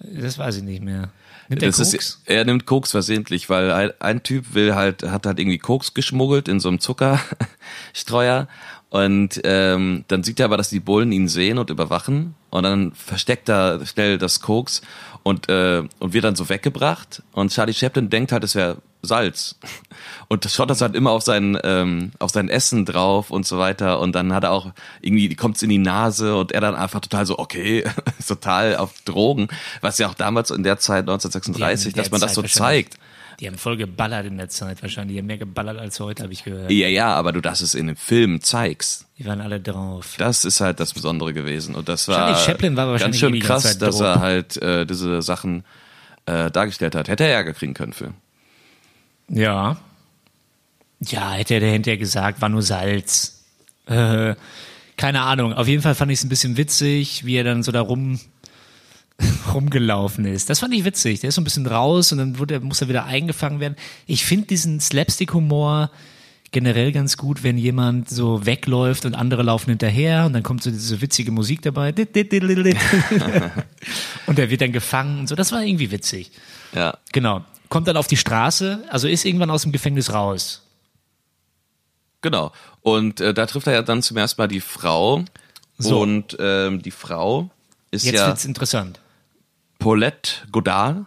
Das weiß ich nicht mehr. Nimmt er Das Koks? ist, er nimmt Koks versehentlich, weil ein, ein Typ will halt, hat halt irgendwie Koks geschmuggelt in so einem Zuckerstreuer. Und ähm, dann sieht er aber, dass die Bullen ihn sehen und überwachen. Und dann versteckt er schnell das Koks und, äh, und wird dann so weggebracht. Und Charlie Chaplin denkt halt, es wäre Salz. Und das schaut das halt immer auf sein, ähm, auf sein Essen drauf und so weiter. Und dann hat er auch irgendwie, kommt's in die Nase und er dann einfach total so, okay, total auf Drogen. Was ja auch damals in der Zeit, 1936, Ja, in der dass man das Zeit so wahrscheinlich. zeigt. Die haben voll geballert in der Zeit wahrscheinlich. Die haben mehr geballert als heute, habe ich gehört. Ja, ja, aber du das es in dem Film zeigst. Die waren alle drauf. Das ist halt das Besondere gewesen. Und das war Chaplin war ganz schön krass, dass er halt äh, diese Sachen äh, dargestellt hat. Hätte er Ärger kriegen können für. Ja. Ja, hätte er hinterher gesagt, war nur Salz. Äh, keine Ahnung. Auf jeden Fall fand ich es ein bisschen witzig, wie er dann so da rum rumgelaufen ist. Das fand ich witzig. Der ist so ein bisschen raus und dann wurde muss er wieder eingefangen werden. Ich finde diesen Slapstick-Humor generell ganz gut, wenn jemand so wegläuft und andere laufen hinterher und dann kommt so diese witzige Musik dabei. und er wird dann gefangen und so. Das war irgendwie witzig. Ja. Genau. Kommt dann auf die Straße, also ist irgendwann aus dem Gefängnis raus. Genau. Und äh, da trifft er ja dann zum ersten Mal die Frau. So. Und ähm, die Frau ist Jetzt ja wird's interessant. Paulette Godard,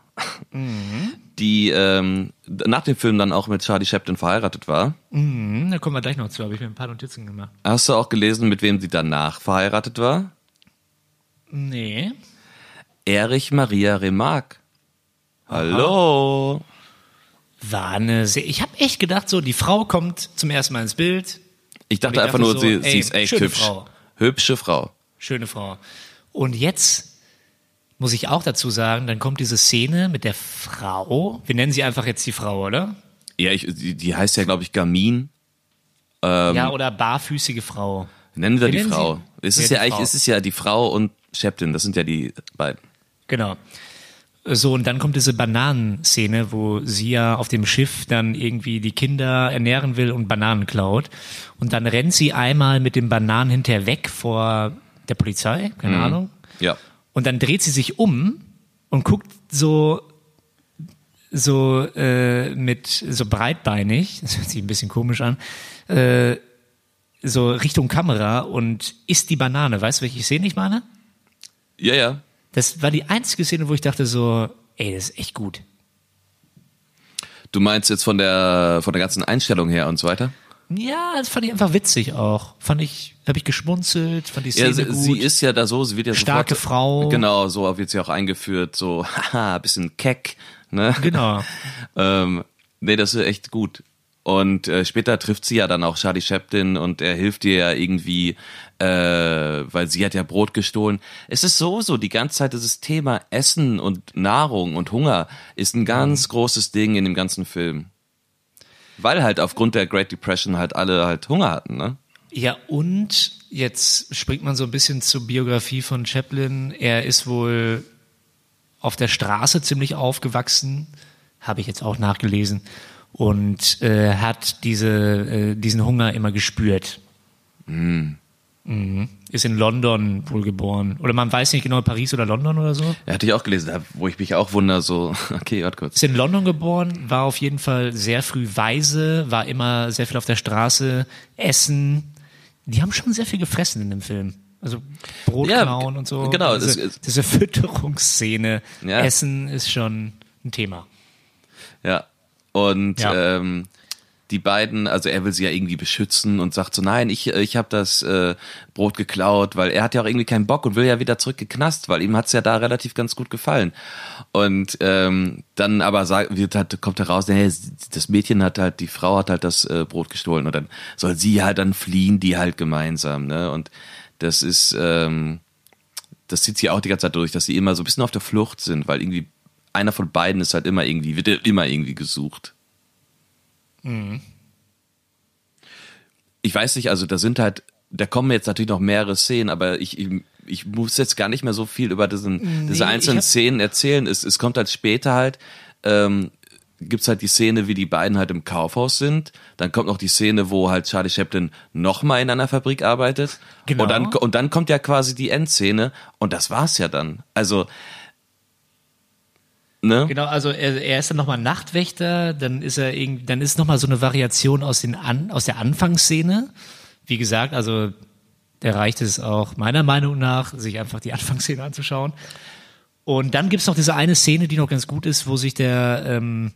Mhm. die ähm, nach dem Film dann auch mit Charlie Chaplin verheiratet war. Hm, da kommen wir gleich noch zu, habe ich mir ein paar Notizen gemacht. Hast du auch gelesen, mit wem sie danach verheiratet war? Nee. Erich Maria Remarque. Hallo. War eine sehr, ich habe echt gedacht, so, die Frau kommt zum ersten Mal ins Bild. Ich dachte einfach nur, so, sie, ey, sie ist echt hübsch. Frau. Hübsche Frau. Schöne Frau. Und jetzt muss ich auch dazu sagen, dann kommt diese Szene mit der Frau. Wir nennen sie einfach jetzt die Frau, oder? Ja, ich, die, die heißt ja, glaube ich, Gamin. Ähm. ja, oder barfüßige Frau. Nennen wir Wir die nennen Frau. sie- Es Ja, ist die ja eigentlich, Frau. es ist ja die Frau und Chaplin, das sind ja die beiden. Genau. So, und dann kommt diese Bananenszene, wo sie ja auf dem Schiff dann irgendwie die Kinder ernähren will und Bananen klaut. Und dann rennt sie einmal mit den Bananen hinterher weg vor der Polizei, keine Ahnung. Ja. Und dann dreht sie sich um und guckt so so äh, mit so breitbeinig, das hört sich ein bisschen komisch an, äh, so Richtung Kamera und isst die Banane. Weißt du, welche Szene ich meine? Ja, ja. Das war die einzige Szene, wo ich dachte so, ey, das ist echt gut. Du meinst jetzt von der, von der ganzen Einstellung her und so weiter? Ja, das fand ich einfach witzig auch. Fand ich, habe ich geschmunzelt, fand Ja, Szene sie, gut. sie ist ja da so, sie wird ja Starke sofort, Frau. Genau, so wird sie auch eingeführt, so, haha, bisschen keck, ne? Genau. ähm, nee, das ist echt gut. Und äh, später trifft sie ja dann auch Charlie Chaplin und er hilft ihr ja irgendwie, äh, weil sie hat ja Brot gestohlen. Es ist so, so die ganze Zeit dieses Thema Essen und Nahrung und Hunger ist ein ganz großes Ding in dem ganzen Film. Weil halt aufgrund der Great Depression halt alle halt Hunger hatten, ne? Ja, und jetzt springt man so ein bisschen zur Biografie von Chaplin. Er ist wohl auf der Straße ziemlich aufgewachsen, habe ich jetzt auch nachgelesen, und äh, hat diese, äh, diesen Hunger immer gespürt. Mhm. Ist in London wohl geboren. Oder man weiß nicht genau, Paris oder London oder so. Ja, hatte ich auch gelesen, wo ich mich auch wundere, so, okay, warte kurz. Ist in London geboren, war auf jeden Fall sehr früh weise, war immer sehr viel auf der Straße, essen. Die haben schon sehr viel gefressen in dem Film. Also Brot Ja, und so. genau, Diese, ist- diese Fütterungsszene. Ja. Essen ist schon ein Thema. Ja. Und Ja. Ähm, die beiden, also er will sie ja irgendwie beschützen und sagt so, nein, ich, ich habe das äh, Brot geklaut, weil er hat ja auch irgendwie keinen Bock und will ja wieder zurück geknast, weil ihm hat's ja da relativ ganz gut gefallen. Und ähm, dann aber sagt, wird halt, kommt heraus, nee, das Mädchen hat halt, die Frau hat halt das äh, Brot gestohlen und dann soll sie halt dann fliehen, die halt gemeinsam, ne? Und das ist, ähm, das zieht sie auch die ganze Zeit durch, dass sie immer so ein bisschen auf der Flucht sind, weil irgendwie einer von beiden ist halt immer irgendwie, wird immer irgendwie gesucht. Ich weiß nicht, also da sind halt, da kommen jetzt natürlich noch mehrere Szenen, aber ich, ich, muss jetzt gar nicht mehr so viel über diesen, diese ich einzelnen Szenen erzählen. Es, es kommt halt später halt, ähm, gibt's halt die Szene, wie die beiden halt im Kaufhaus sind. Dann kommt noch die Szene, wo halt Charlie Chaplin nochmal in einer Fabrik arbeitet. Genau. Und dann, und dann kommt ja quasi die Endszene und das war's ja dann. Also, ne? Genau, also er, er ist dann nochmal Nachtwächter, dann ist er irgendwie, dann ist nochmal so eine Variation aus, den An, aus der Anfangsszene. Wie gesagt, also der reicht es auch meiner Meinung nach, sich einfach die Anfangsszene anzuschauen. Und dann gibt's noch diese eine Szene, die noch ganz gut ist, wo sich der, ähm,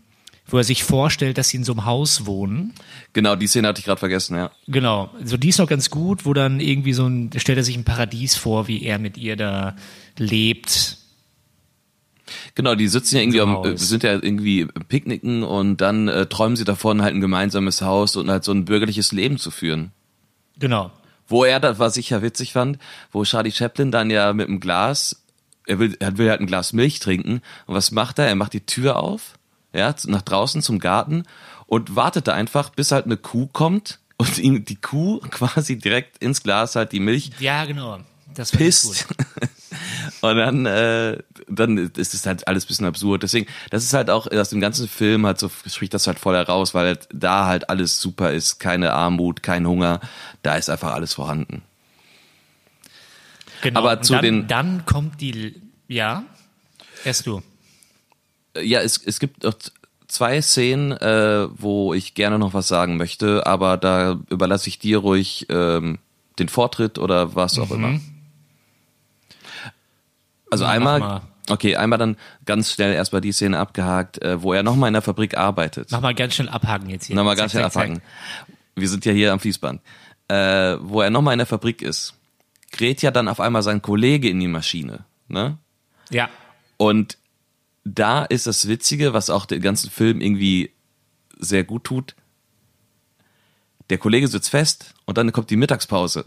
wo er sich vorstellt, dass sie in so einem Haus wohnen. Genau, die Szene hatte ich gerade vergessen, ja. Genau, so die ist noch ganz gut, wo dann irgendwie so ein, stellt er sich ein Paradies vor, wie er mit ihr da lebt. Genau, die sitzen ja irgendwie, am, äh, sind ja irgendwie picknicken und dann äh, träumen sie davon, halt ein gemeinsames Haus und halt so ein bürgerliches Leben zu führen. Genau. Wo er, das was ich ja witzig fand, wo Charlie Chaplin dann ja mit einem Glas, er will, er will halt ein Glas Milch trinken und was macht er? Er macht die Tür auf, ja, nach draußen zum Garten und wartet da einfach, bis halt eine Kuh kommt und ihm die Kuh quasi direkt ins Glas halt die Milch Ja, genau. Das pisst. Und dann, äh, dann ist es halt alles ein bisschen absurd. Deswegen, das ist halt auch aus dem ganzen Film halt so, spricht das halt voll heraus, weil halt da halt alles super ist. Keine Armut, kein Hunger. Da ist einfach alles vorhanden. Genau. Aber zu dann, den- Dann kommt die, ja, erst du. Ja, es, es gibt noch z- zwei Szenen, äh, wo ich gerne noch was sagen möchte, aber da überlasse ich dir ruhig ähm, den Vortritt oder was auch immer. Also mach einmal, mal. okay, einmal dann ganz schnell erstmal die Szene abgehakt, äh, wo er nochmal in der Fabrik arbeitet. Mach mal ganz schnell abhaken jetzt hier. Nochmal ganz schnell zack, abhaken. Wir sind ja hier am Fließband. Äh, wo er nochmal in der Fabrik ist, gerät ja dann auf einmal sein Kollege in die Maschine. Ne? Ja. Und da ist das Witzige, was auch den ganzen Film irgendwie sehr gut tut. Der Kollege sitzt fest und dann kommt die Mittagspause.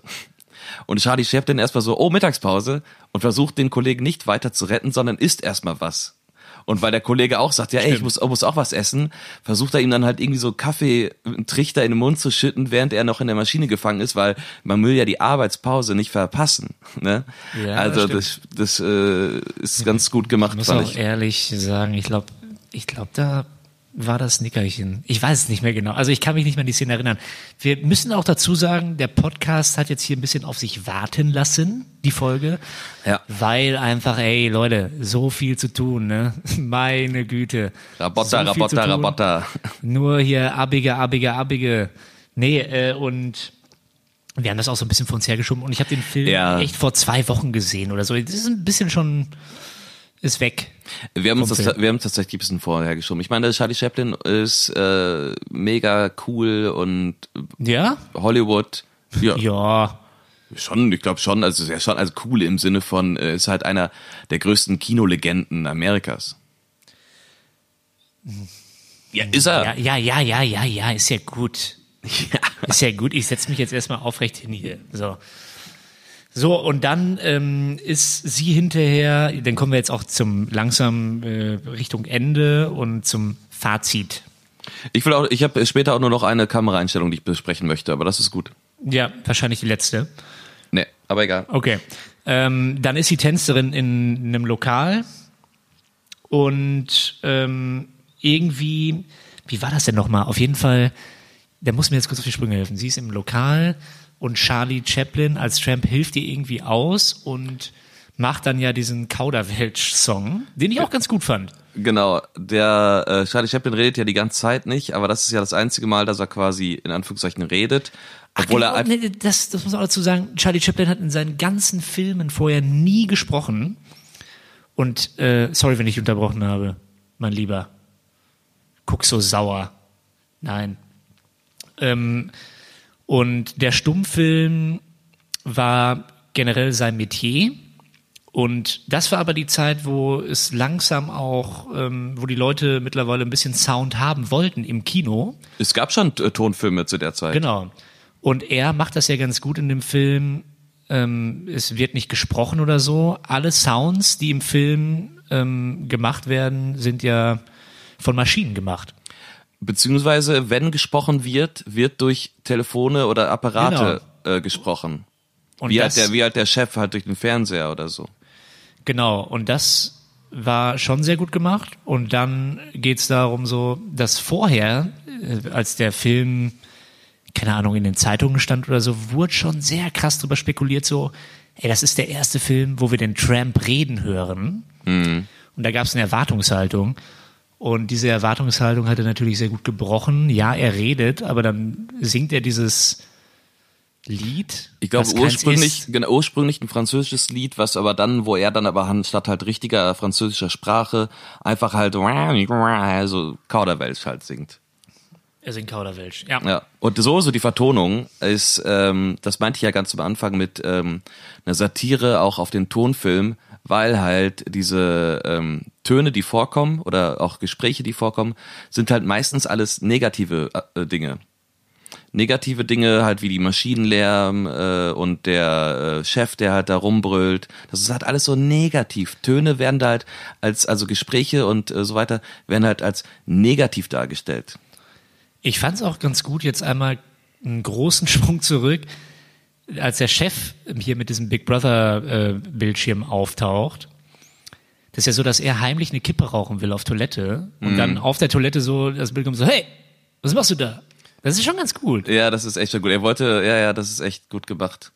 Und Charlie Chaplin erstmal so, oh, Mittagspause und versucht den Kollegen nicht weiter zu retten, sondern isst erstmal was. Und weil der Kollege auch sagt, ja, ey, ich muss, muss auch was essen, versucht er ihm dann halt irgendwie so Kaffee, einen Trichter in den Mund zu schütten, während er noch in der Maschine gefangen ist, weil man will ja die Arbeitspause nicht verpassen. Ne? Ja, also das das, das äh, ist ganz gut gemacht, Ich muss auch ich. ehrlich sagen, ich glaube, ich glaube, da war das Nickerchen. Ich weiß es nicht mehr genau. Also ich kann mich nicht mehr an die Szene erinnern. Wir müssen auch dazu sagen, der Podcast hat jetzt hier ein bisschen auf sich warten lassen, die Folge. Ja. Weil einfach, ey, Leute, so viel zu tun, ne? Meine Güte. Rabotta, So tun. Rabotta. Nur hier abige, abige, abige. Nee, äh, und wir haben das auch so ein bisschen vor uns hergeschoben und ich habe den Film Ja. echt vor zwei Wochen gesehen oder so. Das ist ein bisschen schon, ist weg. Wir haben uns das, wir haben uns tatsächlich ein bisschen vorher geschoben. Ich meine, Charlie Chaplin ist äh, mega cool und Ja? Hollywood. Ja, Ja. schon, ich glaube schon, also er ist schon also cool im Sinne von äh, ist halt einer der größten Kinolegenden Amerikas. Ja, ist er. Ja, ja, ja, ja, ja, ja, ist ja gut. Ja. Ist ja gut. Ich setze mich jetzt erstmal aufrecht hin hier. So. So, und dann ähm, ist sie hinterher, dann kommen wir jetzt auch zum langsam äh, Richtung Ende und zum Fazit. Ich will auch, ich habe später auch nur noch eine Kameraeinstellung, die ich besprechen möchte, aber das ist gut. Ja, wahrscheinlich die letzte. Nee, aber egal. Okay. Ähm, dann ist sie Tänzerin in einem Lokal und ähm, irgendwie, wie war das denn nochmal? Auf jeden Fall, der muss mir jetzt kurz auf die Sprünge helfen. Sie ist im Lokal und Charlie Chaplin als Tramp hilft ihr irgendwie aus und macht dann ja diesen Kauderwelsch-Song, den ich auch ganz gut fand. Genau, der äh, Charlie Chaplin redet ja die ganze Zeit nicht, aber das ist ja das einzige Mal, dass er quasi in Anführungszeichen redet, obwohl Ach, er genau, einfach nee, das, das muss man auch dazu sagen, Charlie Chaplin hat in seinen ganzen Filmen vorher nie gesprochen. Und äh, sorry, wenn ich unterbrochen habe, mein Lieber. Guck so sauer. Nein. Ähm, und der Stummfilm war generell sein Metier. Und das war aber die Zeit, wo es langsam auch, ähm, wo die Leute mittlerweile ein bisschen Sound haben wollten im Kino. Es gab schon äh, Tonfilme zu der Zeit. Genau. Und er macht das ja ganz gut in dem Film. Ähm, es wird nicht gesprochen oder so. Alle Sounds, die im Film ähm, gemacht werden, sind ja von Maschinen gemacht. Beziehungsweise, wenn gesprochen wird, wird durch Telefone oder Apparate äh, gesprochen. Und Wie das, halt, der, wie halt der Chef halt durch den Fernseher oder so. Genau. Und das war schon sehr gut gemacht. Und dann geht's darum so, dass vorher, äh, als der Film, keine Ahnung, in den Zeitungen stand oder so, wurde schon sehr krass drüber spekuliert, so, ey, das ist der erste Film, wo wir den Tramp reden hören. Und da gab's eine Erwartungshaltung. Und diese Erwartungshaltung hat er natürlich sehr gut gebrochen. Ja, er redet, aber dann singt er dieses Lied. Ich glaube ursprünglich, genau, ursprünglich ein französisches Lied, was aber dann, wo er dann aber anstatt halt richtiger französischer Sprache einfach halt so Kauderwelsch halt singt. Er singt Kauderwelsch. Ja. Ja. Und so, so die Vertonung ist, ähm, das meinte ich ja ganz am Anfang mit ähm, einer Satire auch auf den Tonfilm, weil halt diese, ähm, Töne, die vorkommen oder auch Gespräche, die vorkommen, sind halt meistens alles negative äh, Dinge. Negative Dinge halt wie die Maschinenlärm äh, und der äh, Chef, der halt da rumbrüllt. Das ist halt alles so negativ. Töne werden da halt als, also Gespräche und äh, so weiter, werden halt als negativ dargestellt. Ich fand es auch ganz gut, jetzt einmal einen großen Sprung zurück, als der Chef hier mit diesem Big Brother äh, Bildschirm auftaucht. Das ist ja so, dass er heimlich eine Kippe rauchen will auf Toilette und dann auf der Toilette so das Bild kommt so, hey, was machst du da? Das ist schon ganz gut. Ja, das ist echt schon gut. Er wollte, ja, ja, das ist echt gut gemacht.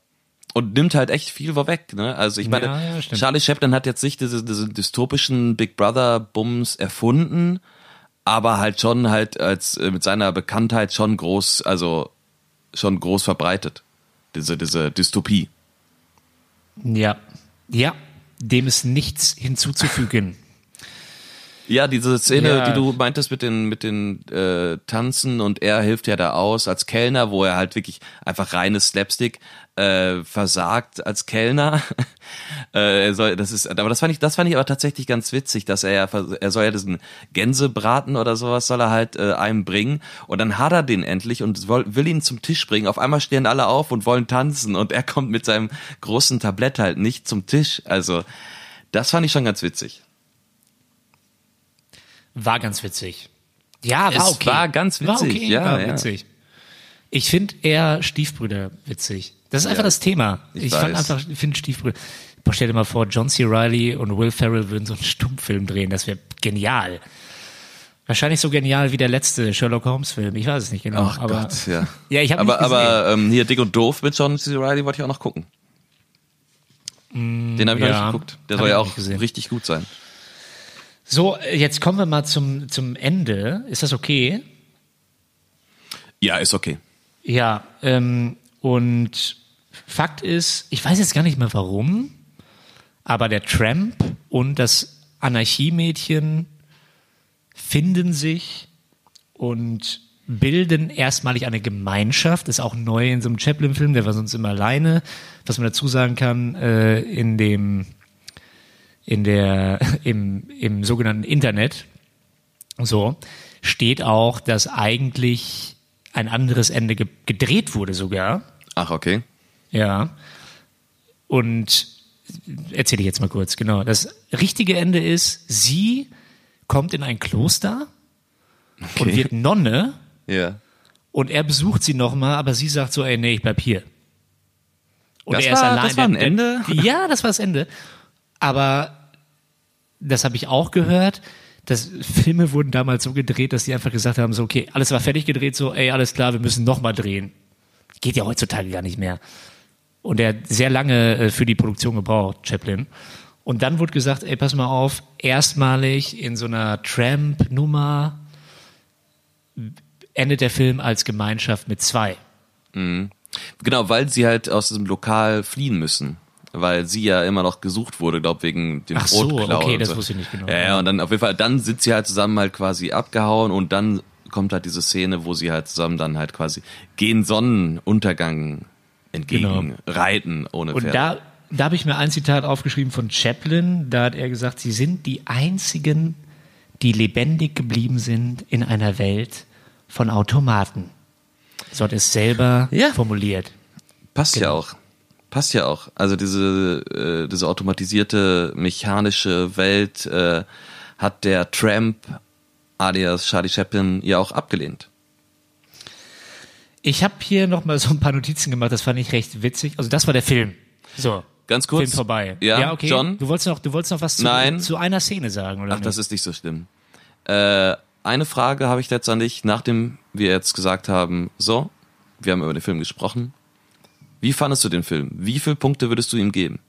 Und nimmt halt echt viel vorweg, ne? Also ich meine, Ja, ja. Charlie Chaplin hat jetzt nicht diese, diese dystopischen Big Brother Bums erfunden, aber halt schon halt als äh, mit seiner Bekanntheit schon groß, also schon groß verbreitet. Diese, diese Dystopie. Ja. Ja. Dem ist nichts hinzuzufügen. Ja, diese Szene, Ja. die du meintest mit den mit den äh, Tanzen und er hilft ja da aus als Kellner, wo er halt wirklich einfach reines Slapstick äh, versagt als Kellner. äh, er soll, das ist, aber das fand ich, das fand ich aber tatsächlich ganz witzig, dass er ja, er soll ja diesen Gänsebraten oder sowas soll er halt äh, einem bringen und dann hat er den endlich und will, will ihn zum Tisch bringen. Auf einmal stehen alle auf und wollen tanzen und er kommt mit seinem großen Tablett halt nicht zum Tisch. Also das fand ich schon ganz witzig. War ganz witzig. Ja, war Es okay. war ganz War witzig, okay, ja, war ja. witzig. Ich finde eher Stiefbrüder witzig. Das ist einfach Ja, das Thema. ich Ich, fand einfach, ich finde Stiefbrüder. Boah, stell dir mal vor, John C. Reilly und Will Ferrell würden so einen Stummfilm drehen. Das wäre genial. Wahrscheinlich so genial wie der letzte Sherlock Holmes Film. Ich weiß es nicht genau. Ach aber Gott, ja. Ja, ich habe aber, aber ähm, hier Dick und Doof mit John C. Reilly wollte ich auch noch gucken. Den habe ich noch Mm, ja. nicht geguckt. Der soll ja auch richtig gut sein. So, jetzt kommen wir mal zum, zum Ende. Ist das okay? Ja, ist okay. Ja, ähm, und Fakt ist, ich weiß jetzt gar nicht mehr warum, aber der Tramp und das Anarchiemädchen finden sich und bilden erstmalig eine Gemeinschaft. Ist auch neu in so einem Chaplin-Film, der war sonst immer alleine. Was man dazu sagen kann, äh, in dem, in der, im, im sogenannten Internet, so, steht auch, dass eigentlich ein anderes Ende ge gedreht wurde sogar. Ach, okay. Ja. Und erzähle ich jetzt mal kurz, genau. Das richtige Ende ist, sie kommt in ein Kloster und Okay. wird Nonne Ja. und er besucht sie nochmal, aber sie sagt so, ey, nee, ich bleib hier. Und Das war- das war ein Ende? Ja, das war das Ende. Aber das habe ich auch gehört. dass Filme wurden damals so gedreht, dass die einfach gesagt haben, so, okay, alles war fertig gedreht, so, ey, alles klar, wir müssen nochmal drehen. Geht ja heutzutage gar nicht mehr. Und er hat sehr lange äh, für die Produktion gebraucht, Chaplin. Und dann wurde gesagt, ey, pass mal auf, erstmalig in so einer Tramp-Nummer endet der Film als Gemeinschaft mit zwei. Genau, weil sie halt aus diesem Lokal fliehen müssen. Weil sie ja immer noch gesucht wurde, glaub wegen dem Ach so, Brotklau. okay, und das so. wusste ich nicht genau. Ja, ja, und dann auf jeden Fall, dann sind sie halt zusammen halt quasi abgehauen und dann kommt halt diese Szene, wo sie halt zusammen dann halt quasi gehen Sonnenuntergang entgegen reiten ohne Und Pferde. da, da habe ich mir ein Zitat aufgeschrieben von Chaplin. Da hat er gesagt, sie sind die einzigen, die lebendig geblieben sind in einer Welt von Automaten. So hat er es selber Ja. formuliert. Passt Genau. ja auch. Passt ja auch. Also diese, äh, diese automatisierte, mechanische Welt äh, hat der Tramp alias Charlie Chaplin ja auch abgelehnt. Ich habe hier noch mal so ein paar Notizen gemacht, das fand ich recht witzig. Also das war der Film. So. Ganz kurz. Film vorbei. Ja, okay. John? Du wolltest noch, du wolltest noch was zu, Nein. zu einer Szene sagen, oder? Ach, das ist nicht so schlimm. Äh, eine Frage habe ich jetzt an dich, nachdem wir jetzt gesagt haben, so, wir haben über den Film gesprochen. Wie fandest du den Film? Wie viele Punkte würdest du ihm geben?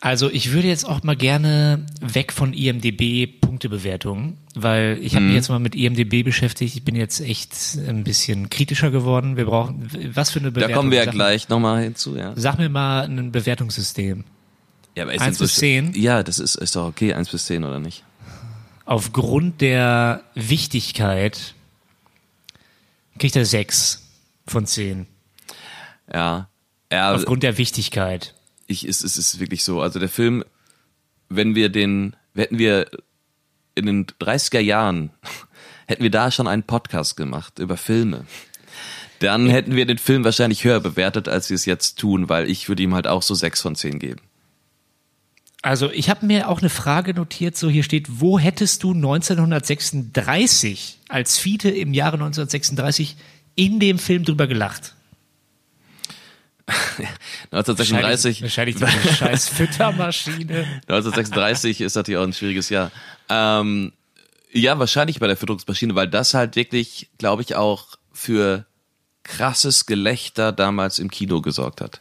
Also ich würde jetzt auch mal gerne weg von IMDB Punktebewertungen, weil ich Mhm. habe mich jetzt mal mit IMDB beschäftigt. Ich bin jetzt echt ein bisschen kritischer geworden. Wir brauchen was für eine Da Bewertung? kommen wir ja Sag- gleich nochmal hinzu, ja. Sag mir mal ein Bewertungssystem. ja aber ist Eins denn bis zehn? Ja, das ist, ist doch okay, eins bis zehn oder nicht? Aufgrund der Wichtigkeit kriegt er sechs von zehn. Ja. Ja, Aufgrund der Wichtigkeit. ich, es, es ist wirklich so. Also der Film wenn wir den, hätten wir in den 30er Jahren, hätten wir da schon einen Podcast gemacht über Filme, dann hätten wir den Film wahrscheinlich höher bewertet, als wir es jetzt tun, weil ich würde ihm halt auch so sechs von zehn geben. Also ich habe mir auch eine Frage notiert, so hier steht, wo hättest du 1936 als Fiete im Jahre 1936 in dem Film drüber gelacht? 1936. Wahrscheinlich, wahrscheinlich diese scheiß Füttermaschine. 1936 ist natürlich auch ein schwieriges Jahr. Ähm, ja, wahrscheinlich bei der Fütterungsmaschine, weil das halt wirklich, glaube ich, auch für krasses Gelächter damals im Kino gesorgt hat.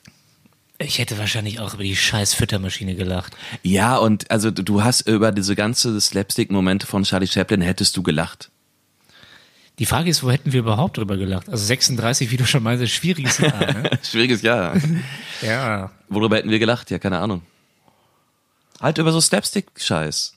Ich hätte wahrscheinlich auch über die scheiß Füttermaschine gelacht. Ja, und also du hast über diese ganze Slapstick-Momente von Charlie Chaplin hättest du gelacht. Die Frage ist, wo hätten wir überhaupt drüber gelacht? Also 36, wie du schon meinst, schwieriges Jahr. Ne? Schwieriges Jahr. ja. Worüber hätten wir gelacht? Ja, keine Ahnung. Halt über so Slapstick-Scheiß.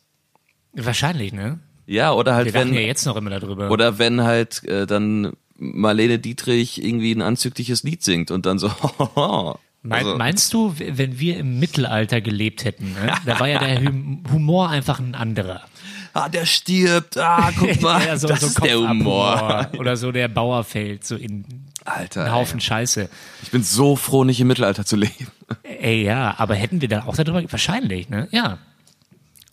Wahrscheinlich, ne? Ja, oder halt Wir wenn lachen ja jetzt noch immer darüber. oder wenn halt äh, dann Marlene Dietrich irgendwie ein anzügliches Lied singt und dann so also- meinst du, wenn wir im Mittelalter gelebt hätten, ne? da war ja der Hum- Humor einfach ein anderer. Ah, der stirbt, ah, guck mal, Ja, so, das so ist der Humor. Oder so der Bauerfeld, so in Alter, einen Haufen Scheiße. ich bin so froh, nicht im Mittelalter zu leben. Ey, ja, aber hätten wir da auch darüber, wahrscheinlich, ne? Ja.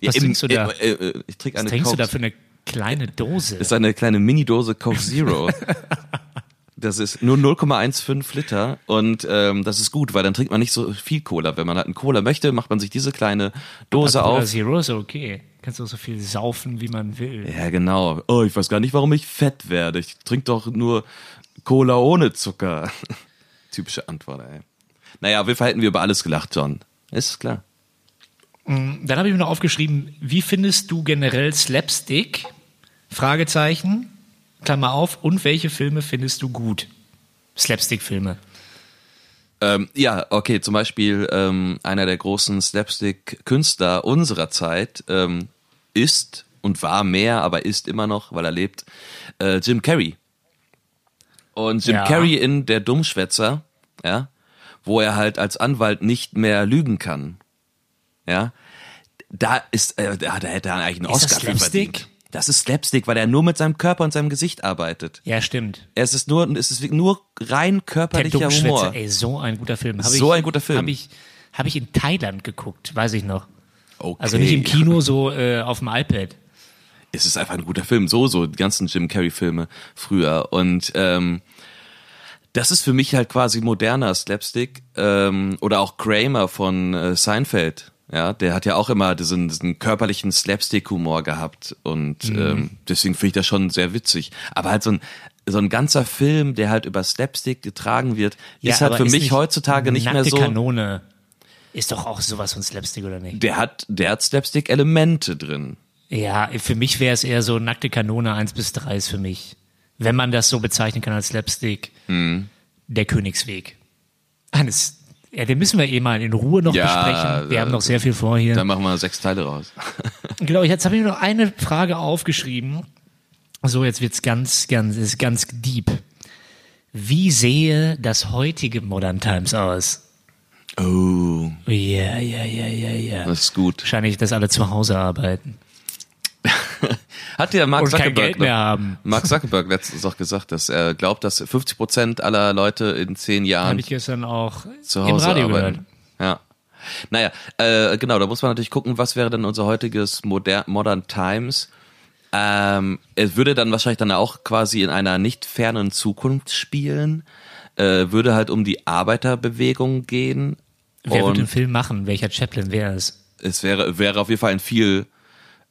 Was Ja, trinkst du da? Äh, äh, ich trinke Was eine trinkst du da für eine kleine Dose? ist eine kleine Mini-Dose Coke Zero. Das ist nur 0,15 Liter und ähm, das ist gut, weil dann trinkt man nicht so viel Cola. Wenn man halt einen Cola möchte, macht man sich diese kleine Dose Cola auf. Zero ist okay. Kannst du so viel saufen, wie man will. Ja, genau. Oh, ich weiß gar nicht, warum ich fett werde. Ich trinke doch nur Cola ohne Zucker. Typische Antwort, ey. Naja, auf jeden Fall hätten wir über alles gelacht, John. Ist klar. Dann habe ich mir noch aufgeschrieben, wie findest du generell Slapstick? Fragezeichen, Klammer auf, und welche Filme findest du gut? Slapstick-Filme. Ähm, ja, okay, zum Beispiel ähm, einer der großen Slapstick-Künstler unserer Zeit ähm, ist und war mehr, aber ist immer noch, weil er lebt, äh, Jim Carrey. Und Jim Ja. Carrey in Der Dummschwätzer, ja, wo er halt als Anwalt nicht mehr lügen kann, ja, da ist, äh, da, da hätte er eigentlich einen Ist das Oscar für Slapstick? verdient. Das ist Slapstick, weil er nur mit seinem Körper und seinem Gesicht arbeitet. Ja, stimmt. Es ist nur, es ist nur rein körperlicher Humor. Ey, so ein guter Film. Hab So ich, ein guter Film. Habe ich, hab ich in Thailand geguckt, weiß ich noch. Okay. Also nicht im Kino, so äh, auf dem iPad. es ist einfach ein guter Film. So, so die ganzen Jim Carrey-Filme früher. Und ähm, das ist für mich halt quasi moderner Slapstick. Ähm, oder auch Kramer von äh, Seinfeld. Ja, der hat ja auch immer diesen, diesen körperlichen Slapstick-Humor gehabt. Und Mhm. ähm, deswegen finde ich das schon sehr witzig. Aber halt so ein so ein ganzer Film, der halt über Slapstick getragen wird, ist halt für mich nicht heutzutage nicht mehr Nackte so. Kanone ist doch auch sowas von Slapstick, oder nicht? Der hat, der hat Slapstick-Elemente drin. Ja, für mich wäre es eher so nackte Kanone 1 bis 3 ist für mich. Wenn man das so bezeichnen kann als Slapstick, Mhm. der Königsweg. Eines, ja, den müssen wir eh mal in Ruhe noch Ja, besprechen. Wir da- haben noch sehr viel vor hier. Da machen wir sechs Teile raus. Genau, jetzt habe ich noch eine Frage aufgeschrieben. So, jetzt wird's ganz, ganz, ist ganz deep. Wie sehe das heutige Modern Times aus? Oh, Ja, ja, ja, ja, ja. das ist gut. Wahrscheinlich, dass alle zu Hause arbeiten Hat ja Mark und kein Zuckerberg, Geld mehr haben. Mark Zuckerberg letztens auch gesagt, dass er glaubt, dass 50 Prozent aller Leute in zehn Jahren Habe ich gestern auch zu im Hause Radio arbeiten. gehört. Ja. Naja, äh, genau, da muss man natürlich gucken, was wäre denn unser heutiges Moder Modern Times. Ähm, es würde dann wahrscheinlich dann auch quasi in einer nicht fernen Zukunft spielen, äh, würde halt um die Arbeiterbewegung gehen. Wer wird den Film machen? Welcher Chaplin wäre es? es wäre, wäre auf jeden Fall ein viel,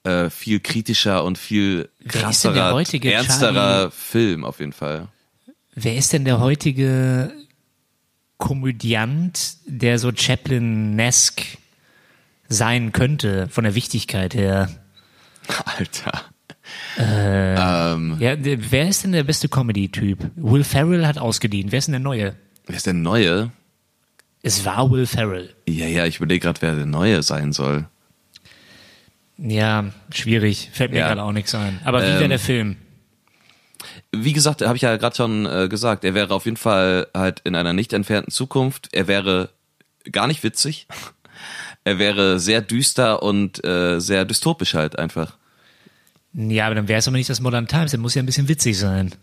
äh, viel kritischer und viel krasserer, ernsterer Charlie? Film auf jeden Fall. Wer ist denn der heutige Komödiant, der so Chaplin-esque sein könnte, von der Wichtigkeit her? Alter. Ja, der, wer ist denn der beste Comedy-Typ? Will Ferrell hat ausgedient. Wer ist denn der Neue? Wer ist der Neue? Es war Will Ferrell. Ja, ja, ich überlege gerade, wer der Neue sein soll. Ja, schwierig. Fällt mir Ja. gerade auch nichts ein. Aber wie Ähm, wäre der Film? Wie gesagt, habe ich ja gerade schon äh, gesagt, er wäre auf jeden Fall halt in einer nicht entfernten Zukunft. Er wäre gar nicht witzig. er wäre sehr düster und äh, sehr dystopisch halt einfach. Ja, aber dann wäre es aber nicht das Modern Times, der muss ja ein bisschen witzig sein.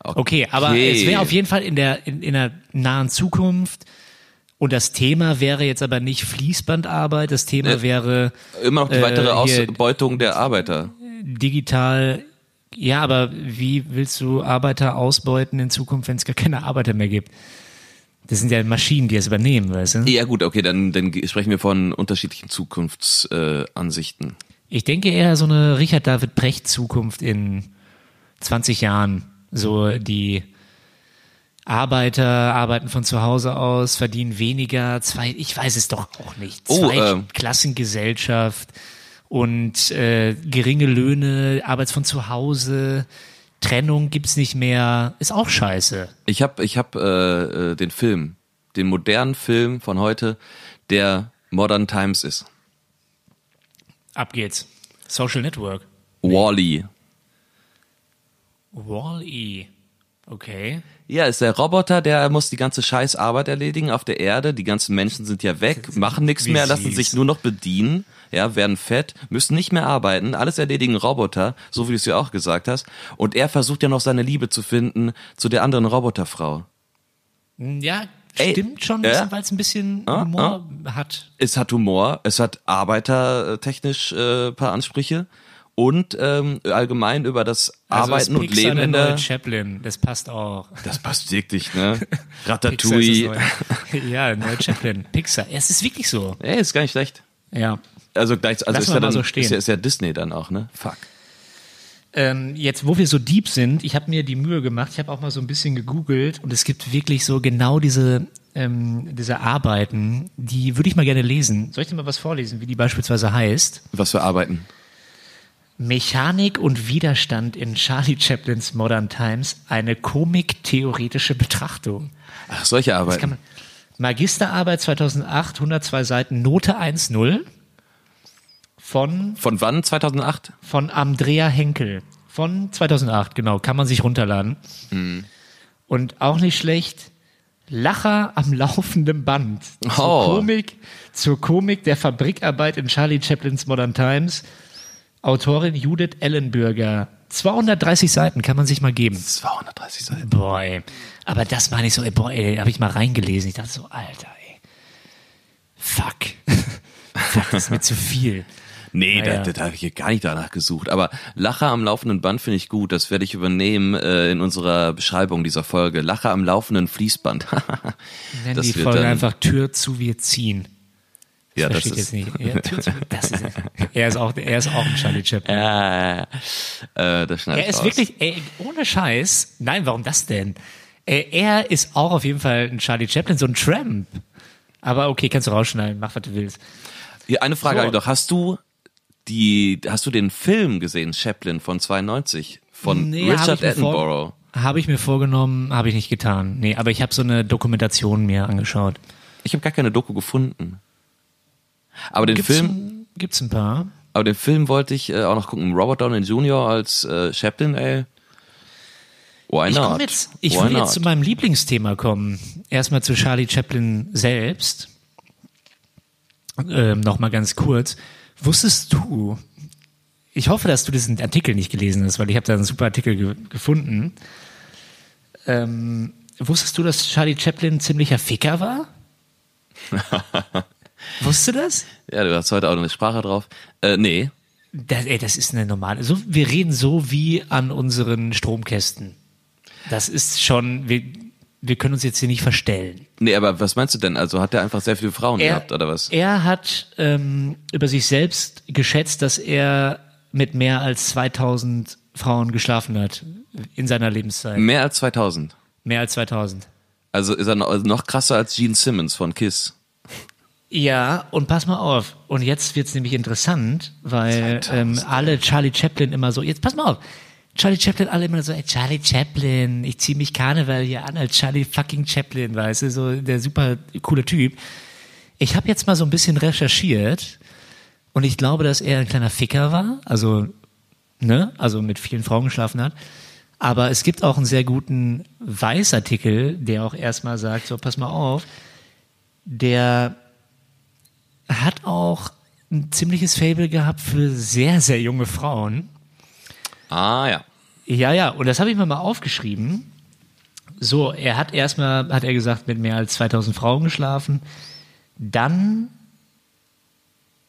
Okay, aber es wäre auf jeden Fall in der, in, in der nahen Zukunft. Und das Thema wäre jetzt aber nicht Fließbandarbeit, das Thema Äh, wäre Immer noch die Äh, weitere hier- Ausbeutung der Arbeiter. digital. Ja, aber wie willst du Arbeiter ausbeuten in Zukunft, wenn es gar keine Arbeiter mehr gibt? Das sind ja Maschinen, die es übernehmen, weißt du? Ja gut, okay, dann, dann sprechen wir von unterschiedlichen Zukunftsansichten. Äh. Ich denke eher so eine Richard David Brecht Zukunft in 20 Jahren. So die Arbeiter arbeiten von zu Hause aus, verdienen weniger, zwei, ich weiß es doch auch nicht. Oh, Zwei ähm. Klassengesellschaft und äh, geringe Löhne, Arbeits von zu Hause, Trennung gibt's nicht mehr, ist auch scheiße. Ich habe ich hab, äh, äh, den Film, den modernen Film von heute, der Modern Times ist. Ab geht's. Social Network. Wall-E. Wall-E. Okay. Ja, ist der Roboter, der muss die ganze scheiß Arbeit erledigen auf der Erde. Die ganzen Menschen sind ja weg, machen nichts mehr, lassen süß. sich nur noch bedienen, ja, werden fett, müssen nicht mehr arbeiten, alles erledigen Roboter, so wie du es ja auch gesagt hast. Und er versucht ja noch seine Liebe zu finden zu der anderen Roboterfrau. Ja, Ey, stimmt schon, ja? weil es ein bisschen Ah, Humor hat. Es hat Humor, es hat arbeitertechnisch äh, paar Ansprüche und ähm, allgemein über das Also Arbeiten ist und Pixar Leben der in der. Chaplin, das passt auch. Das passt wirklich, ne? Ratatouille. das ja, neue Chaplin. Pixar. Es ist wirklich so. Ey, ist gar nicht schlecht. Ja. Also gleich, also Lass ist ja, dann, so ist, ja, ist ja Disney dann auch, ne? Fuck. Ähm, jetzt, wo wir so deep sind, ich habe mir die Mühe gemacht, ich habe auch mal so ein bisschen gegoogelt und es gibt wirklich so genau diese, ähm, diese Arbeiten, die würde ich mal gerne lesen. Soll ich dir mal was vorlesen, wie die beispielsweise heißt? Was für Arbeiten? Mechanik und Widerstand in Charlie Chaplins Modern Times, eine komiktheoretische Betrachtung. Ach, solche Arbeiten. man, Magisterarbeit 2008, 102 Seiten, Note 1.0 von, Von wann? 2008? von Andrea Henkel. Von 2008, genau, kann man sich runterladen. Und auch nicht schlecht, Lacher am laufenden Band. Zur, Oh. Komik, zur Komik der Fabrikarbeit in Charlie Chaplins Modern Times. Autorin Judith Ellenbürger. 230 Seiten kann man sich mal geben. 230 Seiten. Boah, ey. Aber das meine ich so, ey, boah, ey, habe ich mal reingelesen. Ich dachte so, Alter, ey. Fuck. Fuck, das ist mir zu viel. Nee, Naja. da, da, da habe ich hier gar nicht danach gesucht. Aber Lacher am laufenden Band finde ich gut. Das werde ich übernehmen äh, in unserer Beschreibung dieser Folge. Lacher am laufenden Fließband. Nennen die Folge dann- einfach Tür zu, wir ziehen. Ja, das Versteht ist. jetzt nicht. Ja, zu, das ist, er ist auch, er ist auch ein Charlie Chaplin. Äh, äh, das Er ist raus. wirklich, ey, ohne Scheiß. Nein, warum das denn? Äh, Er ist auch auf jeden Fall ein Charlie Chaplin, so ein Tramp. Aber okay, kannst du rausschneiden, mach was du willst. Hier, eine Frage So. habe ich doch. Hast du die, hast du den Film gesehen, Chaplin von 92? Von Nee, hab Richard vor- Attenborough? Habe ich mir vorgenommen, habe ich nicht getan. Nee, aber ich habe so eine Dokumentation mir angeschaut. Ich habe gar keine Doku gefunden. Aber den Gibt's, Film, ein- gibt's ein paar? aber den Film wollte ich äh, auch noch gucken. Robert Downey Jr. als äh, Chaplin, ey. Why Ich, not? komm jetzt, ich Why will not? jetzt zu meinem Lieblingsthema kommen. Erstmal zu Charlie Chaplin selbst. Ähm, Nochmal ganz kurz. Wusstest du, ich hoffe, dass du diesen Artikel nicht gelesen hast, weil ich habe da einen super Artikel ge gefunden. Ähm, wusstest du, dass Charlie Chaplin ziemlicher Ficker war? Wusstest du das? Ja, du hast heute auch noch eine Sprache drauf. Äh, nee. Das, ey, das ist eine normale. So, wir reden so wie an unseren Stromkästen. Das ist schon, wir, wir können uns jetzt hier nicht verstellen. Nee, aber was meinst du denn? Also hat er einfach sehr viele Frauen gehabt, oder was? Er hat ähm, über sich selbst geschätzt, dass er mit mehr als 2000 Frauen geschlafen hat in seiner Lebenszeit. Mehr als 2000. Mehr als 2000. Also ist er noch, noch krasser als Gene Simmons von Kiss. Ja, und pass mal auf. Und jetzt wird's nämlich interessant, weil 2000, ähm, alle Charlie Chaplin immer so, jetzt pass mal auf. Charlie Chaplin alle immer so, ey, Charlie Chaplin, ich zieh mich Karneval hier an als Charlie fucking Chaplin, weißt du, so der super coole Typ. Ich habe jetzt mal so ein bisschen recherchiert und ich glaube, dass er ein kleiner Ficker war, also ne, also mit vielen Frauen geschlafen hat. Aber es gibt auch einen sehr guten Weißartikel, der auch erstmal sagt, so pass mal auf, der hat auch ein ziemliches Fable gehabt für sehr, sehr junge Frauen. Ah ja. Ja, ja, und das habe ich mir mal aufgeschrieben. So, er hat erstmal, hat er gesagt, mit mehr als 2000 Frauen geschlafen. Dann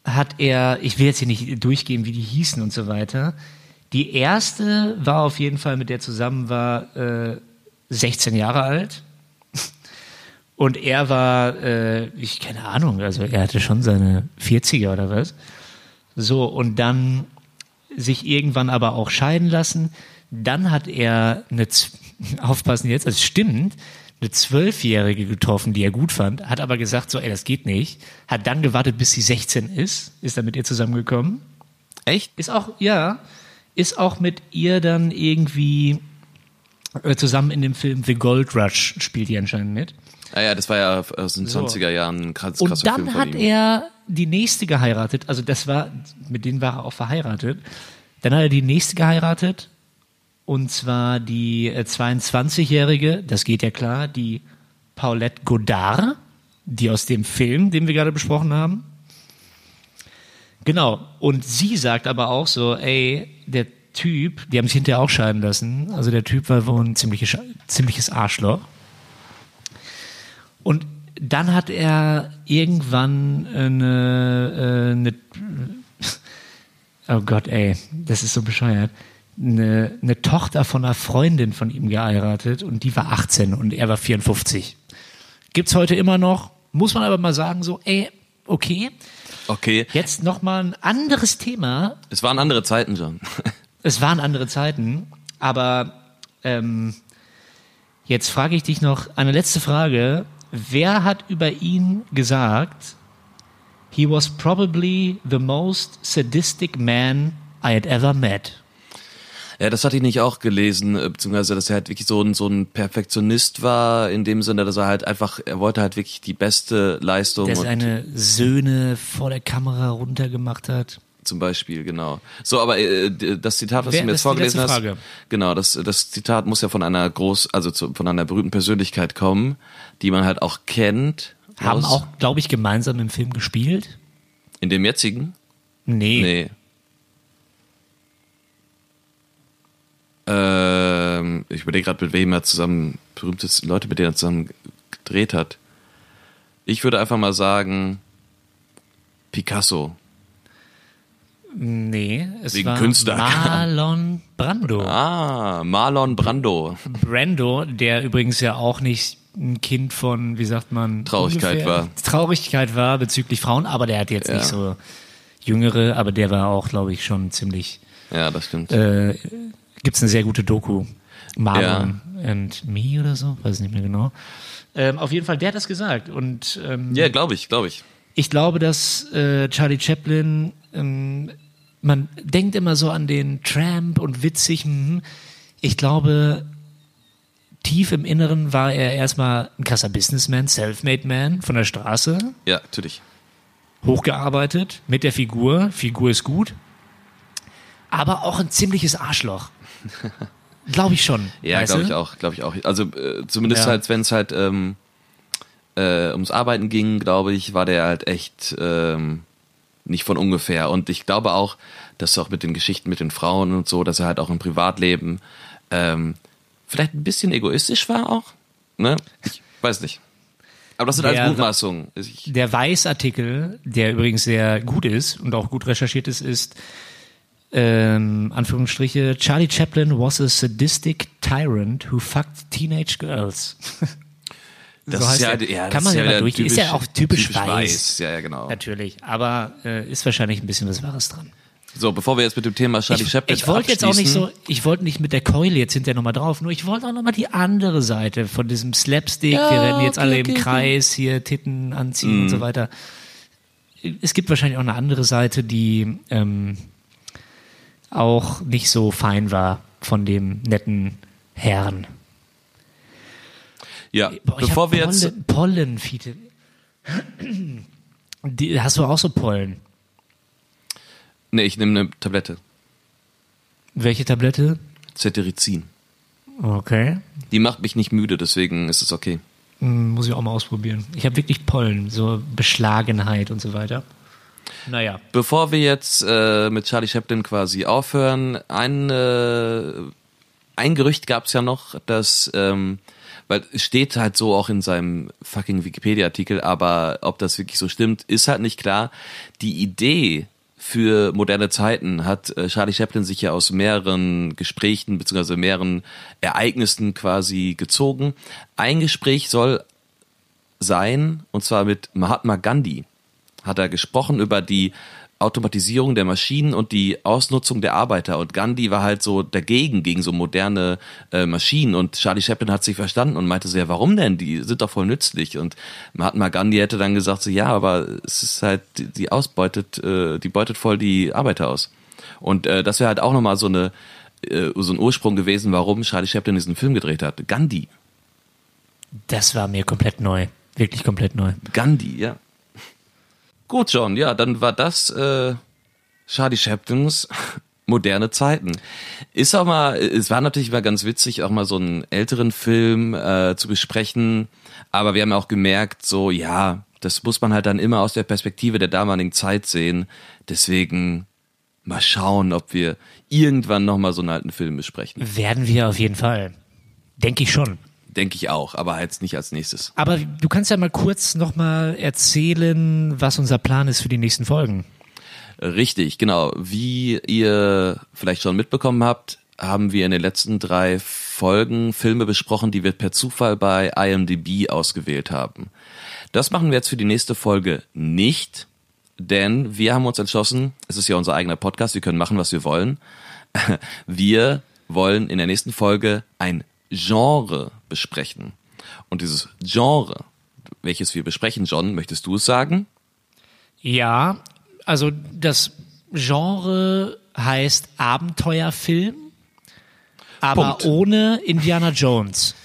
hat er, ich will jetzt hier nicht durchgehen, wie die hießen und so weiter. Die erste war auf jeden Fall, mit der zusammen war, äh, 16 Jahre alt. Und er war, äh, ich keine Ahnung, also er hatte schon seine 40er oder was. So, und dann sich irgendwann aber auch scheiden lassen. Dann hat er eine, aufpassen jetzt, es stimmt, eine Zwölfjährige getroffen, die er gut fand, hat aber gesagt, so, ey, das geht nicht. Hat dann gewartet, bis sie 16 ist, ist dann mit ihr zusammengekommen. Echt? Ist auch, ja, ist auch mit ihr dann irgendwie äh, zusammen in dem Film The Gold Rush spielt die anscheinend mit. Ah ja, das war ja aus den So. 20er Jahren ein krass, Und Film dann von hat er die nächste geheiratet, also das war, mit denen war er auch verheiratet. Dann hat er die nächste geheiratet, und zwar die äh, 22-jährige, das geht ja klar, die Paulette Godard, die aus dem Film, den wir gerade besprochen haben. Genau, und sie sagt aber auch so, ey, der Typ, die haben sich hinterher auch scheiden lassen, also der Typ war wohl ein ziemliches, ziemliches Arschloch. Und dann hat er irgendwann eine, äh, eine oh Gott, ey, das ist so bescheuert, eine, eine Tochter von einer Freundin von ihm geheiratet und die war 18 und er war 54. Gibt's heute immer noch, muss man aber mal sagen, so, ey, okay, Okay, jetzt nochmal ein anderes Thema, es waren andere Zeiten, John. es waren andere Zeiten, aber ähm, jetzt frage ich dich noch eine letzte Frage. Wer hat über ihn gesagt, he was probably the most sadistic man I had ever met? Ja, das hatte ich nicht auch gelesen, äh, beziehungsweise, dass er halt wirklich so ein, so ein Perfektionist war, in dem Sinne, dass er halt einfach, er wollte halt wirklich die beste Leistung Der seine Söhne vor der Kamera runtergemacht hat. zum Beispiel, genau. So, aber äh, das Zitat, was Wer- du mir jetzt vorgelesen hast, genau, das, das Zitat muss ja von einer groß, also zu, von einer berühmten Persönlichkeit kommen, die man halt auch kennt. Haben auch, glaube ich, gemeinsam im Film gespielt. in dem jetzigen? Nee. Nee. Ähm, ich überlege gerade, mit wem er zusammen, berühmtes Leute, mit denen er zusammen gedreht hat. Ich würde einfach mal sagen, Picasso. Nee, es Wegen war Künstler. Marlon Brando. Ah, Marlon Brando. Brando, der übrigens ja auch nicht ein Kind von, wie sagt man, Traurigkeit war. Traurigkeit war bezüglich Frauen, aber der hat jetzt Ja. nicht so jüngere, aber der war auch, glaube ich, schon ziemlich. Ja, das stimmt. Äh, gibt's eine sehr gute Doku, Marlon and Me oder so, weiß nicht mehr genau. Ähm, auf jeden Fall, der hat das gesagt und ähm, ja, glaube ich, glaube ich. ich glaube, dass äh, Charlie Chaplin, ähm, man denkt immer so an den Tramp und witzig. mhm. Ich glaube, tief im Inneren war er erstmal ein krasser Businessman, Selfmade Man von der Straße, Ja, natürlich. hochgearbeitet mit der Figur. Figur ist gut, aber auch ein ziemliches Arschloch. Glaube ich schon. Ja, glaube ich auch, glaube ich auch. Also äh, zumindest Ja. halt, wenn es halt ähm, äh, ums Arbeiten ging, glaube ich, war der halt echt ähm, nicht von ungefähr. Und ich glaube auch, dass auch mit den Geschichten mit den Frauen und so, dass er halt auch im Privatleben ähm, vielleicht ein bisschen egoistisch war auch. Ne? Ich weiß nicht. Aber das sind Der- alles Mutmaßungen. Der Weiß-Artikel, der übrigens sehr gut ist und auch gut recherchiert ist, ist, ähm, Anführungsstriche, Charlie Chaplin was a sadistic tyrant who fucked teenage girls. das So ist ja, ja, das Kann man ist ja wieder durch- ist ja auch typisch weiß. Ja, ja, genau. Natürlich, aber äh, ist wahrscheinlich ein bisschen was Wahres dran. So, bevor wir jetzt mit dem Thema Charlie Ich, Chaplin ich wollte jetzt auch nicht so, ich wollte nicht mit der Keule jetzt hinterher nochmal drauf, nur ich wollte auch nochmal die andere Seite von diesem Slapstick, Ja, wir rennen jetzt okay, alle im okay. Kreis, hier Titten anziehen und so weiter. Es gibt wahrscheinlich auch eine andere Seite, die ähm, auch nicht so fein war von dem netten Herrn. Ja, Boah, ich bevor wir jetzt Pollen, Pollen, Fiete. Die, hast du auch so Pollen? Nee, ich nehme eine Tablette. Welche Tablette? Cetirizin. Okay. Die macht mich nicht müde, deswegen ist es okay. Hm, muss ich auch mal ausprobieren. Ich habe wirklich Pollen, so Beschlagenheit und so weiter. Naja. Bevor wir jetzt äh, mit Charlie Chaplin quasi aufhören, ein, äh, ein Gerücht gab es ja noch, dass, ähm, weil es steht halt so auch in seinem fucking Wikipedia-Artikel, aber ob das wirklich so stimmt, ist halt nicht klar. Die Idee für moderne Zeiten hat äh, Charlie Chaplin sich ja aus mehreren Gesprächen beziehungsweise mehreren Ereignissen quasi gezogen. Ein Gespräch soll sein, und zwar mit Mahatma Gandhi hat er gesprochen über die Automatisierung der Maschinen und die Ausnutzung der Arbeiter. Und Gandhi war halt so dagegen, gegen so moderne äh, Maschinen. Und Charlie Chaplin hat sich verstanden und meinte so, ja, warum denn? Die sind doch voll nützlich. Und Mahatma Gandhi hätte dann gesagt so, ja, aber es ist halt, die, ausbeutet, äh, die beutet voll die Arbeiter aus. Und äh, das wäre halt auch nochmal so eine, äh, so ein Ursprung gewesen, warum Charlie Chaplin diesen Film gedreht hat. Gandhi. Das war mir komplett neu. Wirklich komplett neu. Gandhi, ja. Gut, John, ja, dann war das äh, Charlie Chaplins moderne Zeiten. Ist auch mal, es war natürlich mal ganz witzig, auch mal so einen älteren Film äh, zu besprechen, aber wir haben auch gemerkt, so ja, das muss man halt dann immer aus der Perspektive der damaligen Zeit sehen. Deswegen mal schauen, ob wir irgendwann nochmal so einen alten Film besprechen. Werden wir auf jeden Fall. Denke ich schon. Denke ich auch, aber jetzt nicht als nächstes. Aber du kannst ja mal kurz nochmal erzählen, was unser Plan ist für die nächsten Folgen. Richtig, genau. Wie ihr vielleicht schon mitbekommen habt, haben wir in den letzten drei Folgen Filme besprochen, die wir per Zufall bei IMDb ausgewählt haben. Das machen wir jetzt für die nächste Folge nicht, denn wir haben uns entschlossen, es ist ja unser eigener Podcast, wir können machen, was wir wollen. Wir wollen in der nächsten Folge ein Genre besprechen. Und dieses Genre, welches wir besprechen, John, möchtest du es sagen? Ja, also das Genre heißt Abenteuerfilm, aber Punkt. ohne Indiana Jones.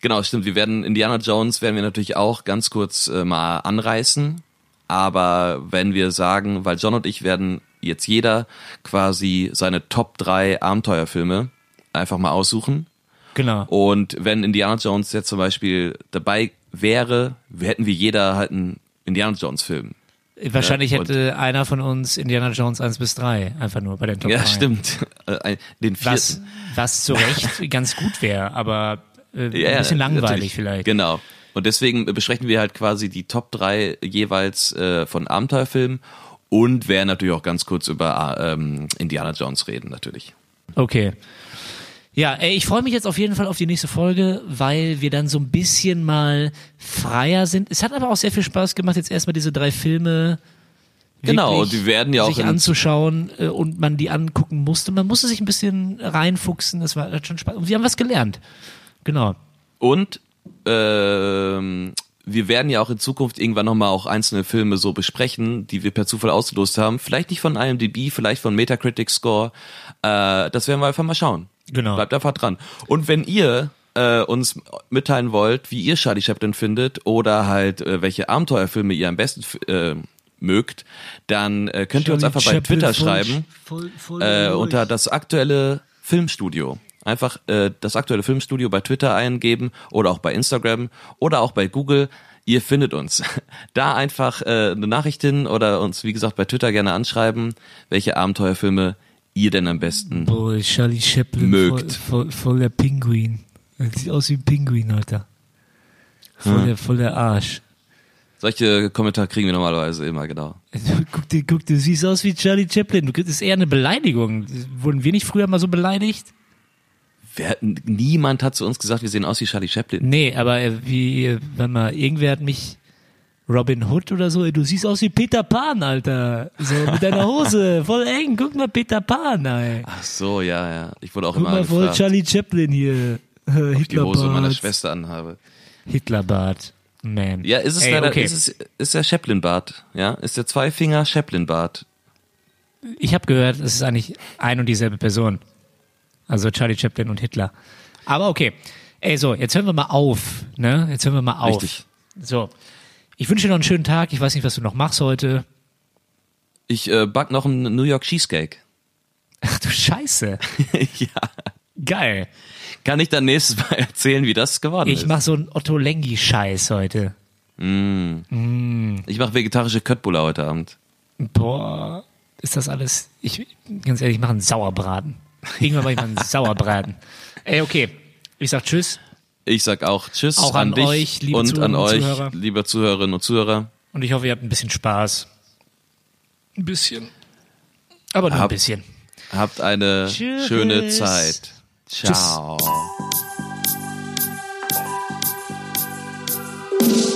Genau, stimmt. Wir werden Indiana Jones werden wir natürlich auch ganz kurz äh, mal anreißen. Aber wenn wir sagen, weil John und ich werden jetzt jeder quasi seine Top 3 Abenteuerfilme einfach mal aussuchen. Genau. Und wenn Indiana Jones jetzt zum Beispiel dabei wäre, hätten wir jeder halt einen Indiana Jones Film. Wahrscheinlich Ja, hätte einer von uns Indiana Jones 1 bis 3, einfach nur bei den Top Ja, 3. stimmt. Äh, Den vierten. Was, was zu Recht ganz gut wäre, aber äh, Ja, ein bisschen langweilig natürlich. vielleicht. Genau. Und deswegen besprechen wir halt quasi die Top 3 jeweils äh, von Abenteuerfilmen und werden natürlich auch ganz kurz über ähm, Indiana Jones reden, natürlich. Okay. Ja, ey, ich freue mich jetzt auf jeden Fall auf die nächste Folge, weil wir dann so ein bisschen mal freier sind. Es hat aber auch sehr viel Spaß gemacht, jetzt erstmal diese drei Filme Genau, und die werden ja auch sich anzuschauen äh, und man die angucken musste. Man musste sich ein bisschen reinfuchsen, das war hat schon Spaß. Und wir haben was gelernt. Genau. Und ähm, wir werden ja auch in Zukunft irgendwann nochmal auch einzelne Filme so besprechen, die wir per Zufall ausgelost haben. Vielleicht nicht von IMDb, vielleicht von Metacritic Score. Äh, das werden wir einfach mal schauen. Genau. Bleibt einfach dran. Und wenn ihr äh, uns mitteilen wollt, wie ihr Charlie Chaplin findet oder halt äh, welche Abenteuerfilme ihr am besten äh, mögt, dann äh, könnt ihr uns einfach bei Twitter schreiben Voll, voll äh, ruhig. unter das aktuelle Filmstudio. Einfach äh, das aktuelle Filmstudio bei Twitter eingeben oder auch bei Instagram oder auch bei Google. Ihr findet uns. Da einfach äh, eine Nachricht hin oder uns, wie gesagt, bei Twitter gerne anschreiben, welche Abenteuerfilme ihr denn am besten. Boah, Charlie Chaplin, Mögt. Voll, voll, voll der Pinguin. Er sieht aus wie ein Pinguin, Alter. Voll, Hm. der, voll der Arsch. Solche Kommentare kriegen wir normalerweise immer, genau. Guck dir, guck, du siehst aus wie Charlie Chaplin. Du, das ist eher eine Beleidigung. Wurden wir nicht früher mal so beleidigt? Wer, niemand hat zu uns gesagt, wir sehen aus wie Charlie Chaplin. Nee, aber äh, wie, äh, wenn mal, irgendwer hat mich Robin Hood oder so, du siehst aus wie Peter Pan, Alter. So mit deiner Hose, voll eng. Guck mal Peter Pan, ey. Ach so, ja, ja. Ich wurde auch Guck immer mal voll gefragt, Charlie Chaplin hier. ob ich die Hose meiner. Schwester anhabe. Hitlerbart. Man. Ja, ist es Ey, leider, okay. ist es, ist der Chaplin-Bart, ja? Ist der Zweifinger Chaplin-Bart. Ich habe gehört, es ist eigentlich ein und dieselbe Person. Also Charlie Chaplin und Hitler. Aber okay. Ey, so, jetzt hören wir mal auf. Ne? Jetzt hören wir mal auf. Richtig. So. Ich wünsche dir noch einen schönen Tag. Ich weiß nicht, was du noch machst heute. Ich äh, back noch einen New York Cheesecake. Ach du Scheiße. ja. Geil. Kann ich dann nächstes Mal erzählen, wie das geworden Ich ist. mach so einen Otto Lengi-Scheiß heute. ich mache vegetarische Köttbullar heute Abend. Boah, ist das alles. Ich, ganz ehrlich, ich mache einen Sauerbraten. Irgendwann war ich mal jemanden Sauerbraten. Ey, okay. Ich sag Tschüss. Ich sag auch Tschüss auch an, an dich euch, liebe und Zuhörerinnen an euch, und Zuhörer. liebe Zuhörerinnen und Zuhörer. Und ich hoffe, ihr habt ein bisschen Spaß. Ein bisschen. Aber nur habt, ein bisschen. Habt eine Tschüss. schöne Zeit. Ciao. Tschüss.